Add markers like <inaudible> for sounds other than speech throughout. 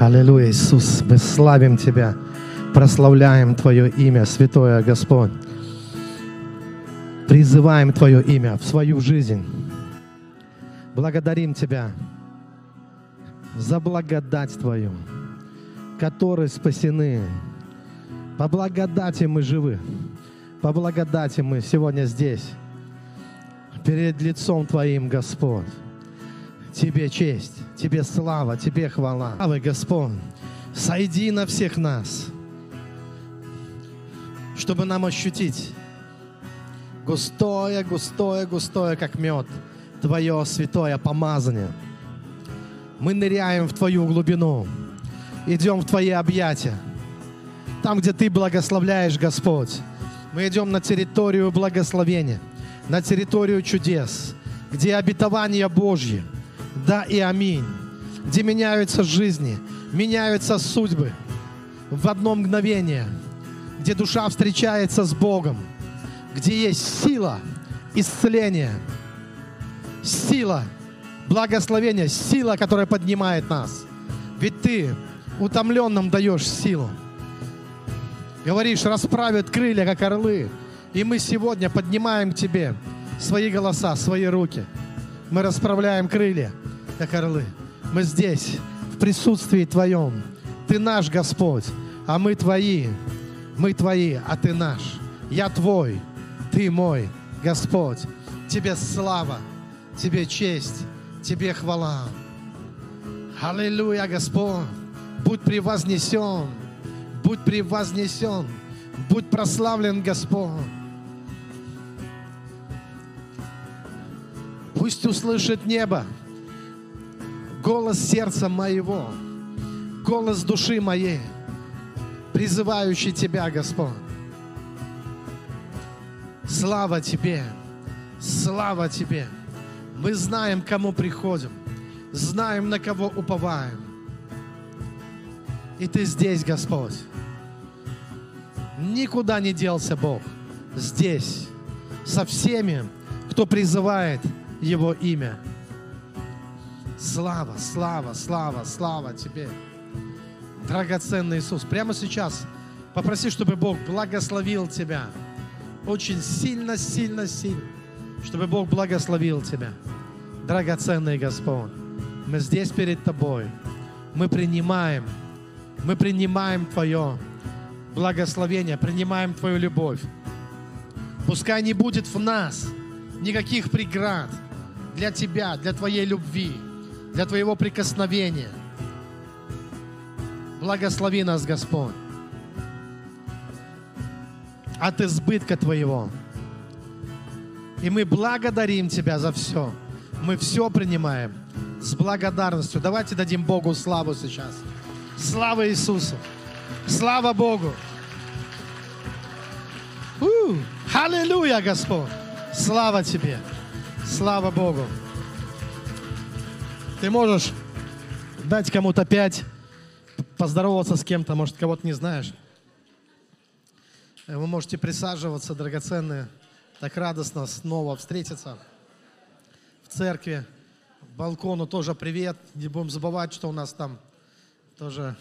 Аллилуйя, Иисус, мы славим Тебя, прославляем Твое имя, Святое Господь. Призываем Твое имя в свою жизнь. Благодарим Тебя за благодать Твою, которые спасены. По благодати мы живы. По благодати мы сегодня здесь, перед лицом Твоим, Господь. Тебе честь, Тебе слава, Тебе хвала. Слава, Господь, сойди на всех нас, чтобы нам ощутить густое, густое, густое, как мед, Твое святое помазание. Мы ныряем в Твою глубину, идем в Твои объятия. Там, где Ты благословляешь, Господь, мы идем на территорию благословения, на территорию чудес, где обетование Божье – да и аминь. Где меняются жизни, меняются судьбы в одно мгновение, где душа встречается с Богом, где есть сила исцеления, сила благословения, сила, которая поднимает нас. Ведь ты утомленным даешь силу. Говоришь, расправят крылья, как орлы. И мы сегодня поднимаем к тебе свои голоса, свои руки. Мы расправляем крылья как орлы. Мы здесь, в присутствии Твоем. Ты наш Господь, а мы Твои. Мы Твои, а Ты наш. Я Твой, Ты мой, Господь. Тебе слава, Тебе честь, Тебе хвала. Аллилуйя, Господь. Будь превознесен, будь превознесен, будь прославлен, Господь. Пусть услышит небо, голос сердца моего, голос души моей, призывающий Тебя, Господь. Слава Тебе, слава Тебе. Мы знаем, кому приходим, знаем, на кого уповаем. И Ты здесь, Господь. Никуда не делся Бог. Здесь, со всеми, кто призывает Его имя. Слава, слава, слава, слава Тебе. Драгоценный Иисус, прямо сейчас попроси, чтобы Бог благословил тебя. Очень сильно, сильно, сильно. Чтобы Бог благословил тебя. Драгоценный Господь, мы здесь перед Тобой. Мы принимаем, мы принимаем Твое благословение, принимаем Твою любовь. Пускай не будет в нас никаких преград для Тебя, для Твоей любви для Твоего прикосновения. Благослови нас, Господь, от избытка Твоего. И мы благодарим Тебя за все. Мы все принимаем с благодарностью. Давайте дадим Богу славу сейчас. Слава Иисусу. Слава Богу. У, аллилуйя, Господь. Слава Тебе. Слава Богу. Ты можешь дать кому-то пять, поздороваться с кем-то, может, кого-то не знаешь. Вы можете присаживаться, драгоценные. Так радостно снова встретиться в церкви. Балкону тоже привет. Не будем забывать, что у нас там тоже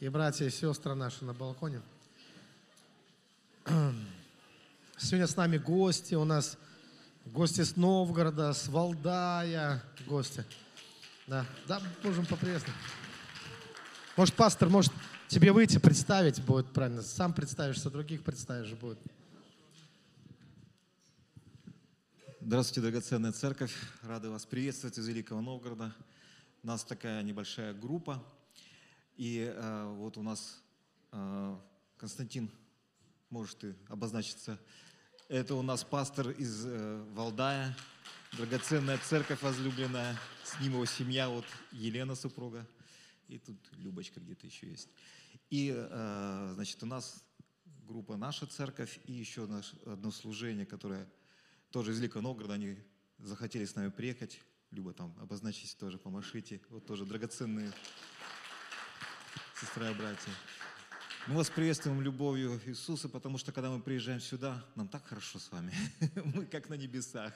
и братья, и сестры наши на балконе. <clears throat> Сегодня с нами гости. У нас Гости с Новгорода, с Валдая, гости. Да, да, можем поприветствовать. Может, пастор, может, тебе выйти, представить будет правильно. Сам представишься, других представишь будет. Здравствуйте, драгоценная церковь. Рады вас приветствовать из Великого Новгорода. У нас такая небольшая группа. И э, вот у нас э, Константин, может ты обозначиться это у нас пастор из э, Валдая, драгоценная церковь возлюбленная, с ним его семья, вот Елена супруга, и тут Любочка где-то еще есть. И, э, значит, у нас группа «Наша церковь» и еще наше одно служение, которое тоже из Великого Новгорода, они захотели с нами приехать. Люба там, обозначьтесь тоже, помашите. Вот тоже драгоценные сестры и братья. Мы вас приветствуем любовью Иисуса, потому что когда мы приезжаем сюда, нам так хорошо с вами. <laughs> Мы как на небесах.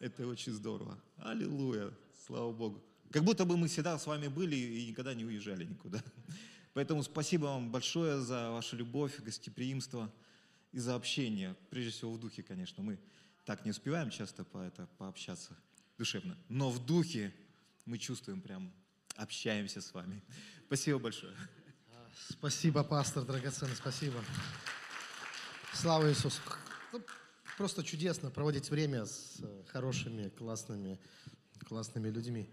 Это очень здорово. Аллилуйя. Слава Богу. Как будто бы мы всегда с вами были и никогда не уезжали никуда. <laughs> Поэтому спасибо вам большое за вашу любовь, гостеприимство и за общение. Прежде всего в духе, конечно. Мы так не успеваем часто по это, пообщаться душевно. Но в духе мы чувствуем прям, общаемся с вами. <laughs> Спасибо большое. Спасибо, пастор, драгоценный, спасибо. Слава Иисусу. Ну, просто чудесно проводить время с э, хорошими, классными, классными людьми,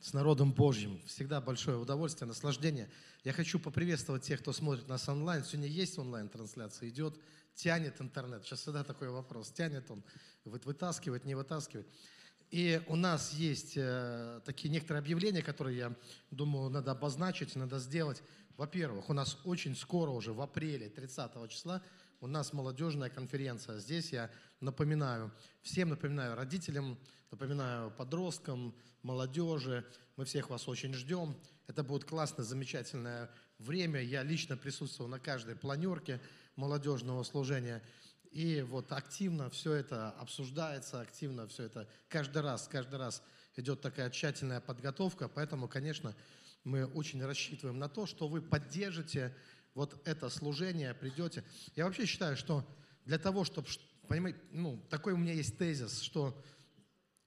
с народом Божьим. Всегда большое удовольствие, наслаждение. Я хочу поприветствовать тех, кто смотрит нас онлайн. Сегодня есть онлайн-трансляция, идет, тянет интернет. Сейчас всегда такой вопрос, тянет он, вытаскивает, не вытаскивает. И у нас есть э, такие некоторые объявления, которые, я думаю, надо обозначить, надо сделать. Во-первых, у нас очень скоро, уже в апреле, 30 числа, у нас молодежная конференция. Здесь я напоминаю, всем напоминаю, родителям, напоминаю подросткам, молодежи, мы всех вас очень ждем. Это будет классное, замечательное время. Я лично присутствовал на каждой планерке молодежного служения. И вот активно все это обсуждается, активно все это каждый раз, каждый раз идет такая тщательная подготовка. Поэтому, конечно, мы очень рассчитываем на то, что вы поддержите вот это служение, придете. Я вообще считаю, что для того, чтобы, понимаете, ну, такой у меня есть тезис, что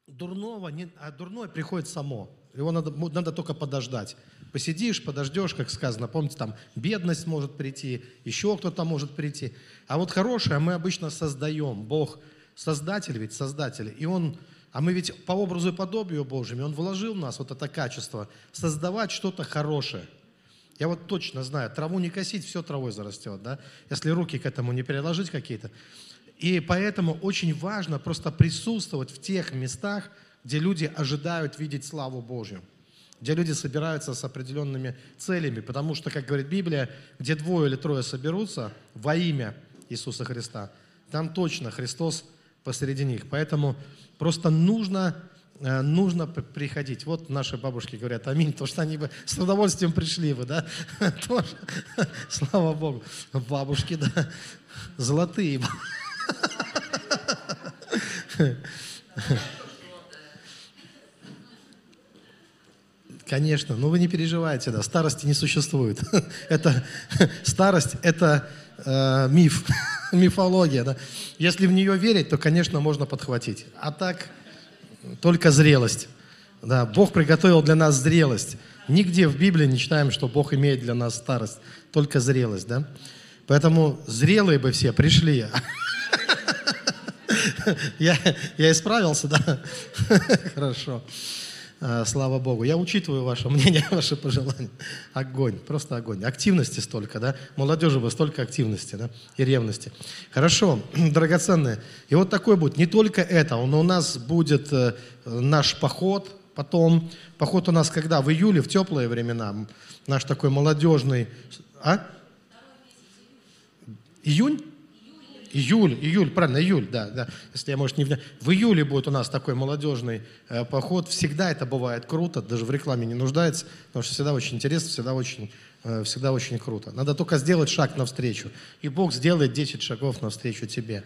дурного, не, а дурное приходит само. Его надо, надо только подождать. Посидишь, подождешь, как сказано. Помните, там бедность может прийти, еще кто-то может прийти. А вот хорошее мы обычно создаем. Бог создатель ведь, создатель. И Он а мы ведь по образу и подобию Божьему, Он вложил в нас вот это качество, создавать что-то хорошее. Я вот точно знаю, траву не косить, все травой зарастет, да, если руки к этому не приложить какие-то. И поэтому очень важно просто присутствовать в тех местах, где люди ожидают видеть славу Божью, где люди собираются с определенными целями, потому что, как говорит Библия, где двое или трое соберутся во имя Иисуса Христа, там точно Христос посреди них. Поэтому Просто нужно, э, нужно приходить. Вот наши бабушки говорят аминь, то что они бы с удовольствием пришли бы, да? <laughs> Тоже. Слава Богу. Бабушки, да, золотые. <laughs> Конечно, но вы не переживайте, да, старости не существует. <laughs> это <laughs> старость, это э, миф, <laughs> мифология, да. Если в нее верить, то, конечно, можно подхватить. А так только зрелость. Да, Бог приготовил для нас зрелость. Нигде в Библии не читаем, что Бог имеет для нас старость, только зрелость, да. Поэтому зрелые бы все пришли. Я, я исправился, да? Хорошо. А, слава Богу. Я учитываю ваше <laughs> мнение, ваши пожелания. Огонь, просто огонь. Активности столько, да? Молодежи бы столько активности, да? И ревности. Хорошо, <clears throat> драгоценные. И вот такой будет. Не только это, но у нас будет э, наш поход, потом, поход у нас когда? В июле, в теплые времена. Наш такой молодежный... А? Июнь? Июль, июль, правильно, июль, да, да. Если я, может, не... В июле будет у нас такой молодежный э, поход. Всегда это бывает круто, даже в рекламе не нуждается, потому что всегда очень интересно, всегда очень, э, всегда очень круто. Надо только сделать шаг навстречу, и Бог сделает 10 шагов навстречу тебе.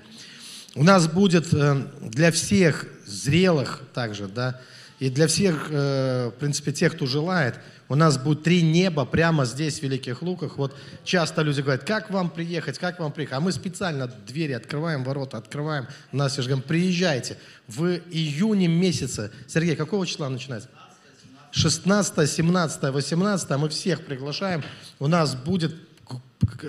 У нас будет э, для всех зрелых также, да, и для всех, э, в принципе, тех, кто желает, у нас будет три неба прямо здесь, в Великих Луках. Вот часто люди говорят, как вам приехать, как вам приехать? А мы специально двери открываем, ворота открываем. Нас же говорим, приезжайте. В июне месяце. Сергей, какого числа начинается? 16, 17, 18 мы всех приглашаем. У нас будет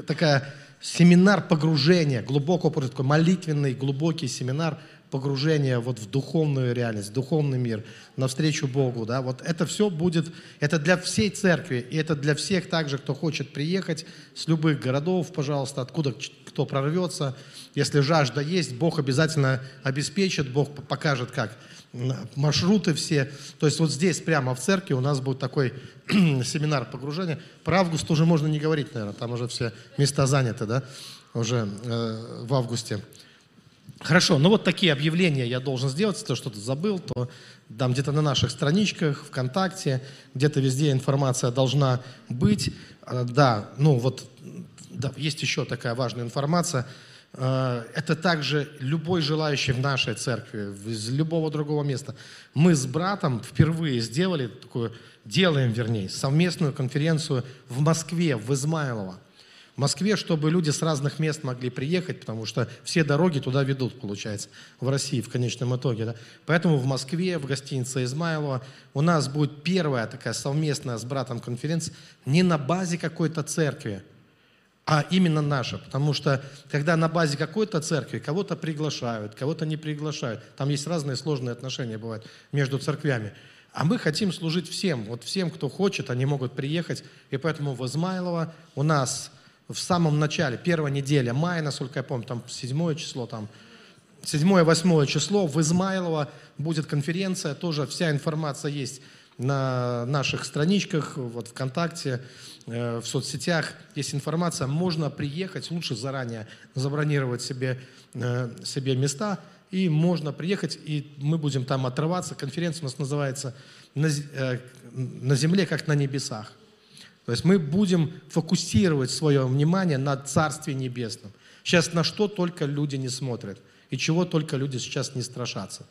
такая семинар погружения, глубокого, такой молитвенный, глубокий семинар погружение вот в духовную реальность, в духовный мир, навстречу Богу, да, вот это все будет, это для всей церкви, и это для всех также, кто хочет приехать с любых городов, пожалуйста, откуда кто прорвется, если жажда есть, Бог обязательно обеспечит, Бог покажет как, маршруты все, то есть вот здесь прямо в церкви у нас будет такой <clears throat> семинар погружения, про август уже можно не говорить, наверное, там уже все места заняты, да, уже э, в августе. Хорошо, ну вот такие объявления я должен сделать, если что-то забыл, то там где-то на наших страничках, ВКонтакте, где-то везде информация должна быть. А, да, ну вот да, есть еще такая важная информация. Э, это также любой желающий в нашей церкви, из любого другого места. Мы с братом впервые сделали такую, делаем, вернее, совместную конференцию в Москве, в Измайлово. В Москве, чтобы люди с разных мест могли приехать, потому что все дороги туда ведут, получается, в России в конечном итоге. Да? Поэтому в Москве, в гостинице Измайлова у нас будет первая такая совместная с братом конференция не на базе какой-то церкви, а именно наша. Потому что когда на базе какой-то церкви кого-то приглашают, кого-то не приглашают, там есть разные сложные отношения бывают между церквями. А мы хотим служить всем. Вот всем, кто хочет, они могут приехать. И поэтому в Измайлово у нас в самом начале, первая неделя мая, насколько я помню, там седьмое число, там седьмое, восьмое число в Измайлово будет конференция, тоже вся информация есть на наших страничках, вот ВКонтакте, э, в соцсетях есть информация, можно приехать, лучше заранее забронировать себе, э, себе места, и можно приехать, и мы будем там отрываться. Конференция у нас называется «На, э, на земле, как на небесах». То есть мы будем фокусировать свое внимание на Царстве Небесном. Сейчас на что только люди не смотрят, и чего только люди сейчас не страшатся.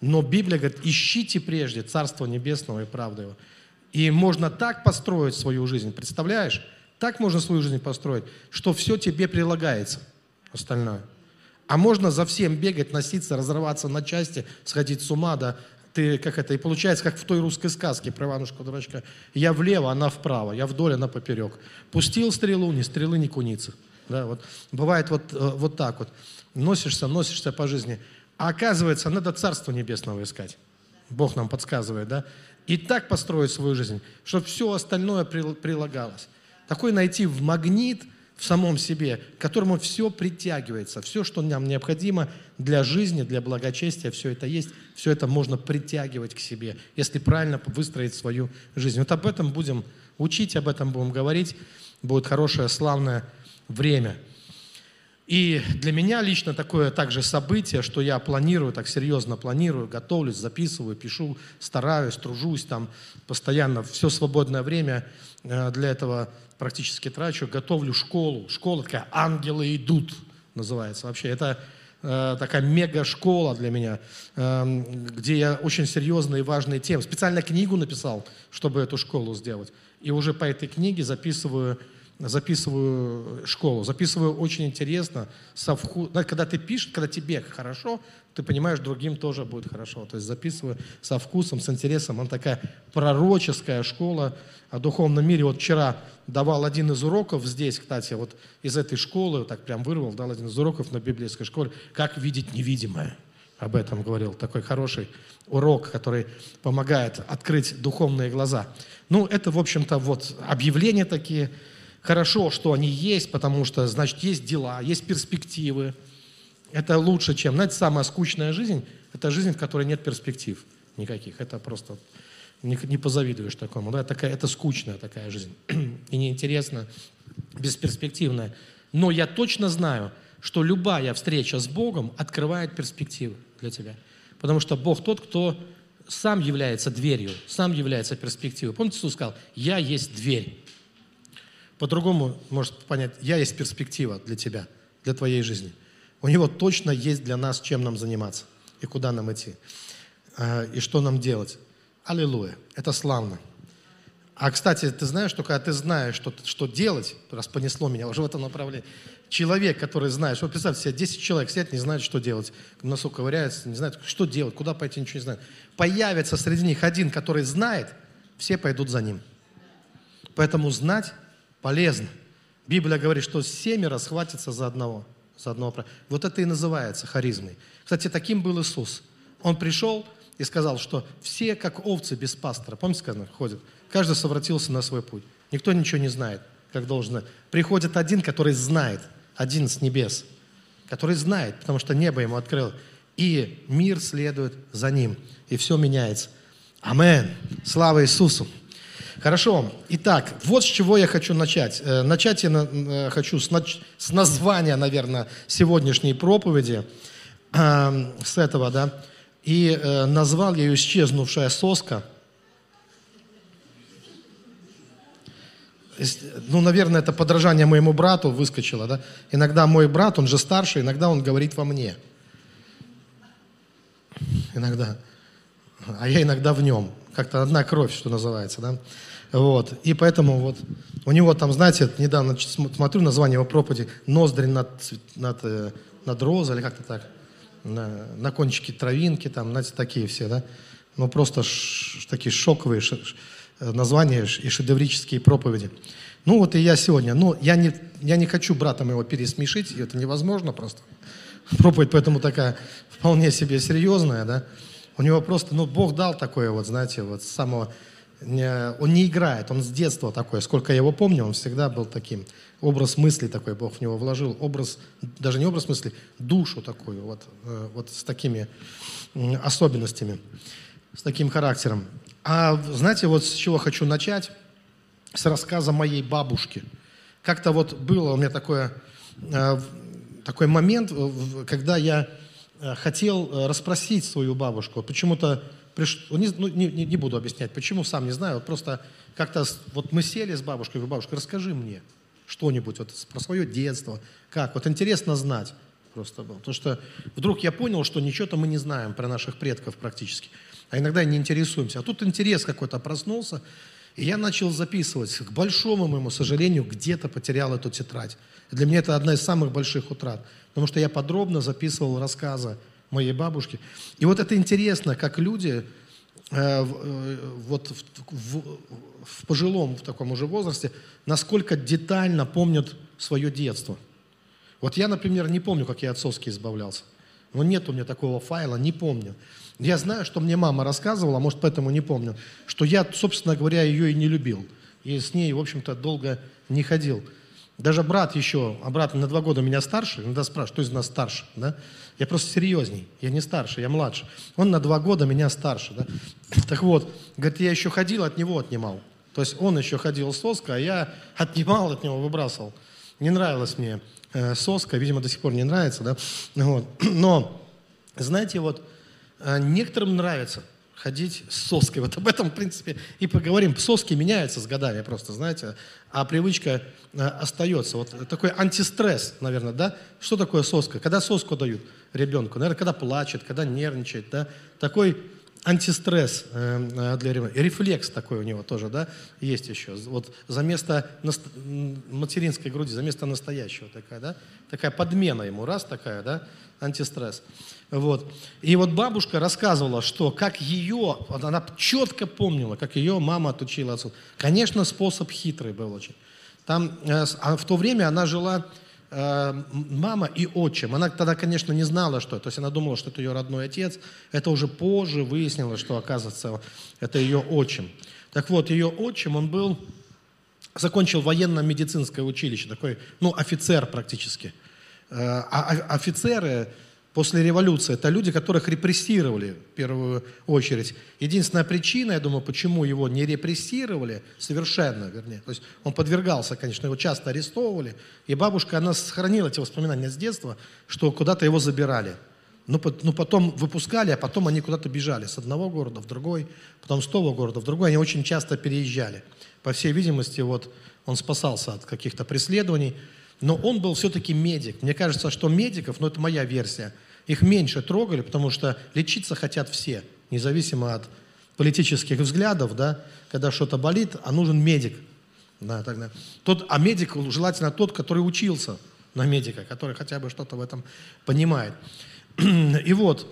Но Библия говорит, ищите прежде Царство Небесного и правду Его. И можно так построить свою жизнь, представляешь? Так можно свою жизнь построить, что все тебе прилагается, остальное. А можно за всем бегать, носиться, разрываться на части, сходить с ума, да, ты, как это, и получается, как в той русской сказке про Иванушку дурачка. Я влево, она вправо, я вдоль, она поперек. Пустил стрелу, ни стрелы, ни куницы. Да, вот. Бывает вот, э, вот так вот. Носишься, носишься по жизни. А оказывается, надо Царство Небесного искать. Бог нам подсказывает, да? И так построить свою жизнь, чтобы все остальное прилагалось. Такой найти в магнит – в самом себе, к которому все притягивается, все, что нам необходимо для жизни, для благочестия, все это есть, все это можно притягивать к себе, если правильно выстроить свою жизнь. Вот об этом будем учить, об этом будем говорить, будет хорошее, славное время. И для меня лично такое также событие, что я планирую, так серьезно планирую, готовлюсь, записываю, пишу, стараюсь, тружусь там постоянно, все свободное время э, для этого практически трачу, готовлю школу. Школа такая «Ангелы идут» называется. Вообще это э, такая мега-школа для меня, э, где я очень серьезные и важные темы. Специально книгу написал, чтобы эту школу сделать. И уже по этой книге записываю записываю школу, записываю очень интересно, со вку... когда ты пишешь, когда тебе хорошо, ты понимаешь, другим тоже будет хорошо. То есть записываю со вкусом, с интересом. Она такая пророческая школа о духовном мире. Вот вчера давал один из уроков здесь, кстати, вот из этой школы, так прям вырвал, дал один из уроков на библейской школе, как видеть невидимое. Об этом говорил. Такой хороший урок, который помогает открыть духовные глаза. Ну, это, в общем-то, вот объявления такие, Хорошо, что они есть, потому что, значит, есть дела, есть перспективы. Это лучше, чем... Знаете, самая скучная жизнь – это жизнь, в которой нет перспектив никаких. Это просто не, не позавидуешь такому. Да? Такая, это скучная такая жизнь. <clears throat> И неинтересная, бесперспективная. Но я точно знаю, что любая встреча с Богом открывает перспективы для тебя. Потому что Бог тот, кто сам является дверью, сам является перспективой. Помните, Иисус сказал, «Я есть дверь». По-другому может понять, я есть перспектива для тебя, для твоей жизни. У него точно есть для нас, чем нам заниматься и куда нам идти, а, и что нам делать. Аллилуйя. Это славно. А, кстати, ты знаешь, что когда ты знаешь, что, что делать, раз понесло меня уже в этом направлении, человек, который знает, вот представьте себе, 10 человек сидят, не знают, что делать, носу ковыряются, не знают, что делать, куда пойти, ничего не знают. Появится среди них один, который знает, все пойдут за ним. Поэтому знать полезно. Библия говорит, что семеро схватится за одного. За одного. Вот это и называется харизмой. Кстати, таким был Иисус. Он пришел и сказал, что все как овцы без пастора. Помните, сказано, ходят? Каждый совратился на свой путь. Никто ничего не знает, как должно. Приходит один, который знает, один с небес, который знает, потому что небо ему открыл. И мир следует за ним. И все меняется. Амен. Слава Иисусу. Хорошо. Итак, вот с чего я хочу начать. Э, начать я э, хочу с, с названия, наверное, сегодняшней проповеди, эм, с этого, да. И э, назвал я ее «Исчезнувшая соска». ну, наверное, это подражание моему брату выскочило, да? Иногда мой брат, он же старше, иногда он говорит во мне. Иногда. А я иногда в нем. Как-то одна кровь, что называется, да? Вот. И поэтому вот у него там, знаете, недавно смотрю название его проповеди «Ноздри над, над, э, над розой» или как-то так. На, на кончике травинки, там, знаете, такие все, да? Ну, просто ш, такие шоковые ш, ш, названия и шедеврические проповеди. Ну, вот и я сегодня. Ну, я не, я не хочу братом его пересмешить, это невозможно просто. Проповедь поэтому такая вполне себе серьезная, да? У него просто, ну, Бог дал такое вот, знаете, вот с самого он не играет, он с детства такой. Сколько я его помню, он всегда был таким. Образ мысли такой Бог в него вложил. Образ, даже не образ мысли, душу такую, вот, э, вот с такими особенностями, с таким характером. А знаете, вот с чего хочу начать? С рассказа моей бабушки. Как-то вот было у меня такое, э, такой момент, когда я э, хотел расспросить свою бабушку. Почему-то приш... не, ну, не, не буду объяснять, почему, сам не знаю, вот просто как-то вот мы сели с бабушкой, говорю, бабушка, расскажи мне что-нибудь вот про свое детство, как, вот интересно знать просто было. Потому что вдруг я понял, что ничего-то мы не знаем про наших предков практически, а иногда не интересуемся. А тут интерес какой-то проснулся, и я начал записывать. К большому моему сожалению, где-то потерял эту тетрадь. Для меня это одна из самых больших утрат, потому что я подробно записывал рассказы моей бабушки. И вот это интересно, как люди э, э, вот в, в, в пожилом, в таком уже возрасте, насколько детально помнят свое детство. Вот я, например, не помню, как я от избавлялся. Но нет у меня такого файла, не помню. Я знаю, что мне мама рассказывала, может, поэтому не помню, что я, собственно говоря, ее и не любил. И с ней, в общем-то, долго не ходил. Даже брат еще, а брат на два года меня старше, иногда спрашивает, кто из нас старше, да? Я просто серьезней, я не старше, я младше. Он на два года меня старше, да? <clears throat> Так вот, говорит, я еще ходил, от него отнимал. То есть он еще ходил соска, а я отнимал от него, выбрасывал. Не нравилась мне э, соска, видимо, до сих пор не нравится, да? Вот. <clears throat> Но, знаете, вот э, некоторым нравится – ходить с соской. Вот об этом, в принципе, и поговорим. Соски меняются с годами просто, знаете, а привычка э, остается. Вот такой антистресс, наверное, да? Что такое соска? Когда соску дают ребенку? Наверное, когда плачет, когда нервничает, да? Такой антистресс э, э, для ребенка. Рефлекс такой у него тоже, да, есть еще. Вот за место материнской груди, за место настоящего такая, да, такая подмена ему, раз такая, да, антистресс. Вот. И вот бабушка рассказывала, что как ее, она четко помнила, как ее мама отучила отцу. Конечно, способ хитрый был очень. Там, э, а в то время она жила, э, мама и отчим. Она тогда, конечно, не знала, что это. То есть она думала, что это ее родной отец. Это уже позже выяснилось, что, оказывается, это ее отчим. Так вот, ее отчим, он был, закончил военно-медицинское училище, такой, ну, офицер практически. Э, а офицеры после революции, это люди, которых репрессировали в первую очередь. Единственная причина, я думаю, почему его не репрессировали, совершенно, вернее, то есть он подвергался, конечно, его часто арестовывали, и бабушка, она сохранила эти воспоминания с детства, что куда-то его забирали. Ну, ну, потом выпускали, а потом они куда-то бежали с одного города в другой, потом с того города в другой. Они очень часто переезжали. По всей видимости, вот он спасался от каких-то преследований. Но он был все-таки медик. Мне кажется, что медиков, ну это моя версия – их меньше трогали, потому что лечиться хотят все, независимо от политических взглядов, да, когда что-то болит, а нужен медик. Да, тогда. Тот, а медик желательно тот, который учился на медика, который хотя бы что-то в этом понимает. И вот,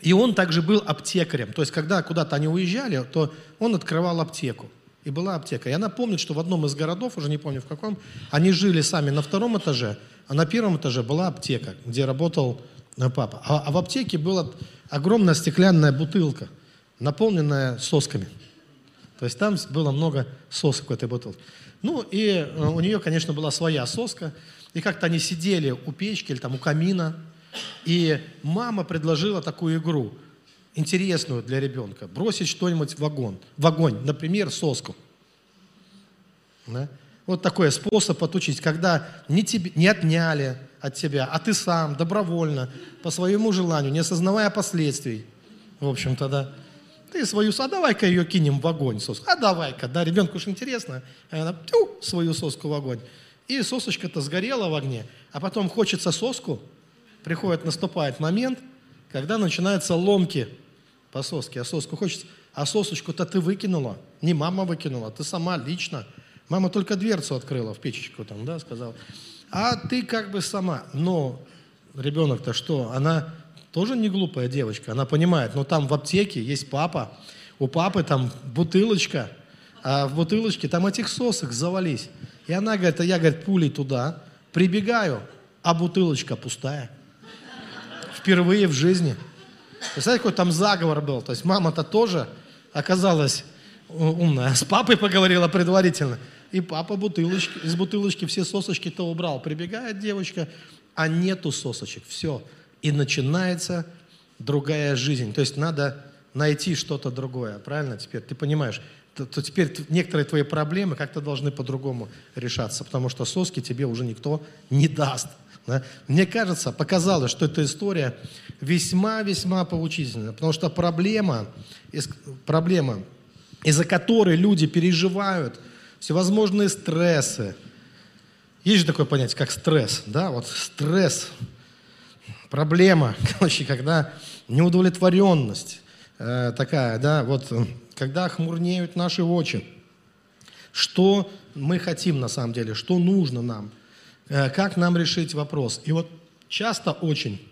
и он также был аптекарем. То есть, когда куда-то они уезжали, то он открывал аптеку. И была аптека. И она помнит, что в одном из городов, уже не помню в каком, они жили сами на втором этаже, а на первом этаже была аптека, где работал папа. А, а в аптеке была огромная стеклянная бутылка, наполненная сосками. То есть там было много сосок в этой бутылке. Ну и э, у нее, конечно, была своя соска. И как-то они сидели у печки или там у камина. И мама предложила такую игру, интересную для ребенка. Бросить что-нибудь в огонь. В огонь, например, соску. Да? Вот такой способ отучить, когда не, тебе, не отняли, от тебя, а ты сам добровольно, по своему желанию, не осознавая последствий, в общем-то, да, ты свою, а давай-ка ее кинем в огонь, соску. А давай-ка, да, ребенку уж интересно. А она, тю, свою соску в огонь. И сосочка-то сгорела в огне, а потом хочется соску, приходит, наступает момент, когда начинаются ломки по соске, а соску хочется, а сосочку-то ты выкинула, не мама выкинула, ты сама лично. Мама только дверцу открыла в печечку там, да, сказала. А ты как бы сама. Но ребенок-то что? Она тоже не глупая девочка, она понимает, но там в аптеке есть папа, у папы там бутылочка, а в бутылочке там этих сосок завались. И она говорит, а я, говорит, пулей туда, прибегаю, а бутылочка пустая. Впервые в жизни. Представляете, какой там заговор был? То есть мама-то тоже оказалась умная. С папой поговорила предварительно. И папа бутылочки, из бутылочки все сосочки-то убрал. Прибегает девочка, а нету сосочек. Все и начинается другая жизнь. То есть надо найти что-то другое, правильно теперь? Ты понимаешь, то, то теперь некоторые твои проблемы как-то должны по-другому решаться, потому что соски тебе уже никто не даст. Да? Мне кажется, показалось, что эта история весьма-весьма поучительна, потому что проблема, проблема, из-за которой люди переживают всевозможные стрессы, есть же такое понятие, как стресс, да, вот стресс – проблема, <laughs> короче, когда неудовлетворенность э, такая, да, вот когда хмурнеют наши очи, что мы хотим на самом деле, что нужно нам, э, как нам решить вопрос. И вот часто очень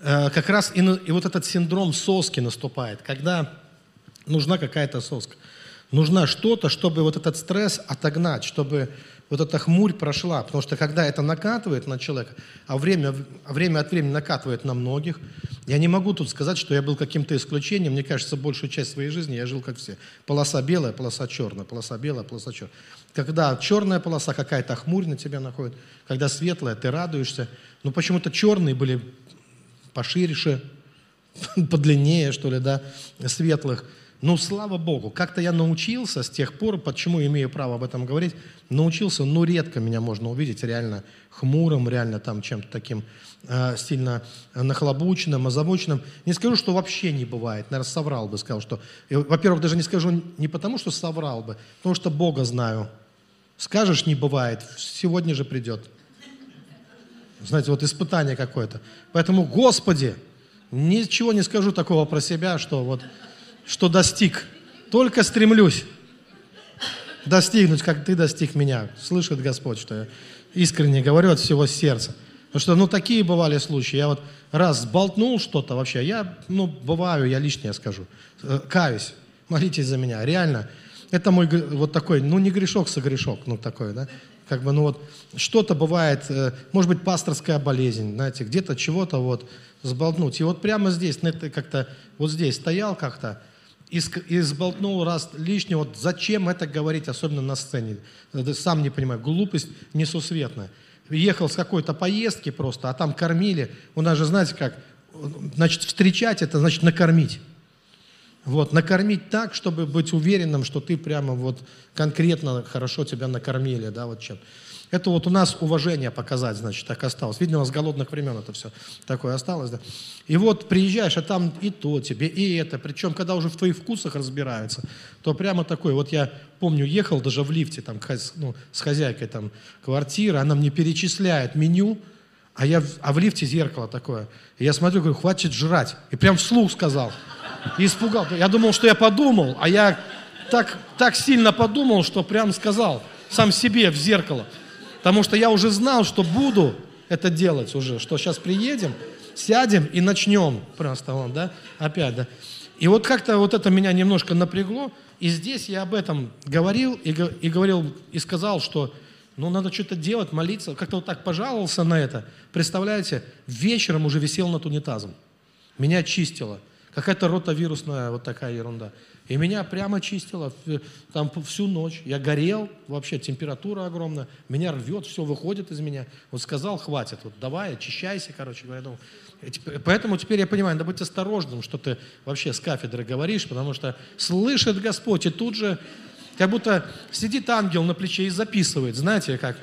э, как раз и, и вот этот синдром соски наступает, когда нужна какая-то соска, нужна что-то, чтобы вот этот стресс отогнать, чтобы вот эта хмурь прошла. Потому что когда это накатывает на человека, а время, время от времени накатывает на многих, я не могу тут сказать, что я был каким-то исключением. Мне кажется, большую часть своей жизни я жил как все. Полоса белая, полоса черная, полоса белая, полоса черная. Когда черная полоса, какая-то хмурь на тебя находит, когда светлая, ты радуешься. Но почему-то черные были пошире, <laughs> подлиннее, что ли, да, светлых. Ну, слава Богу, как-то я научился с тех пор, почему имею право об этом говорить, научился, ну, редко меня можно увидеть реально хмурым, реально там чем-то таким э, сильно нахлобученным, озабоченным. Не скажу, что вообще не бывает, наверное, соврал бы, сказал, что... Во-первых, даже не скажу не потому, что соврал бы, потому что Бога знаю. Скажешь, не бывает, сегодня же придет. Знаете, вот испытание какое-то. Поэтому, Господи, ничего не скажу такого про себя, что вот что достиг. Только стремлюсь достигнуть, как ты достиг меня. Слышит Господь, что я искренне говорю от всего сердца. Потому что, ну, такие бывали случаи. Я вот раз сболтнул что-то вообще, я, ну, бываю, я лишнее скажу. Э, каюсь, молитесь за меня. Реально, это мой вот такой, ну, не грешок, согрешок, ну, такой, да. Как бы, ну, вот, что-то бывает, э, может быть, пасторская болезнь, знаете, где-то чего-то вот сболтнуть. И вот прямо здесь, как-то, вот здесь стоял как-то, и, и сболтнул раз лишнего. Вот зачем это говорить, особенно на сцене? Сам не понимаю. Глупость несусветная. Ехал с какой-то поездки просто, а там кормили. У нас же, знаете как, значит, встречать это значит накормить. Вот, накормить так, чтобы быть уверенным, что ты прямо вот конкретно хорошо тебя накормили, да, вот чем. Это вот у нас уважение показать, значит, так осталось. Видно, с голодных времен это все такое осталось, да. И вот приезжаешь, а там и то тебе, и это. Причем, когда уже в твоих вкусах разбираются, то прямо такой, вот я помню, ехал даже в лифте там, ну, с хозяйкой там квартиры, она мне перечисляет меню, а, я, а в лифте зеркало такое. И я смотрю, говорю, хватит жрать. И прям вслух сказал. И испугал. Я думал, что я подумал, а я так, так сильно подумал, что прям сказал сам себе в зеркало. Потому что я уже знал, что буду это делать уже, что сейчас приедем, сядем и начнем просто, вот, да, опять, да. И вот как-то вот это меня немножко напрягло, и здесь я об этом говорил, и, и говорил, и сказал, что ну, надо что-то делать, молиться. Как-то вот так пожаловался на это. Представляете, вечером уже висел над унитазом. Меня чистило. Какая-то ротовирусная вот такая ерунда. И меня прямо чистило там всю ночь. Я горел, вообще температура огромная. Меня рвет, все выходит из меня. Вот сказал, хватит, вот давай, очищайся, короче говоря. Думаю. Поэтому теперь я понимаю, надо быть осторожным, что ты вообще с кафедры говоришь, потому что слышит Господь, и тут же как будто сидит ангел на плече и записывает, знаете как?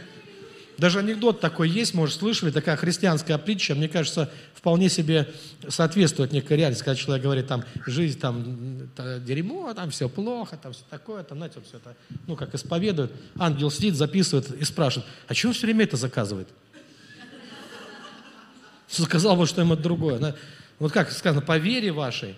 Даже анекдот такой есть, может, слышали, такая христианская притча, мне кажется, вполне себе соответствует некой реальности, когда человек говорит, там, жизнь, там, дерьмо, там, все плохо, там, все такое, там, знаете, все это, ну, как исповедует. Ангел сидит, записывает и спрашивает, а чего он все время это заказывает? Заказал бы что-нибудь другое. Вот как сказано, по вере вашей,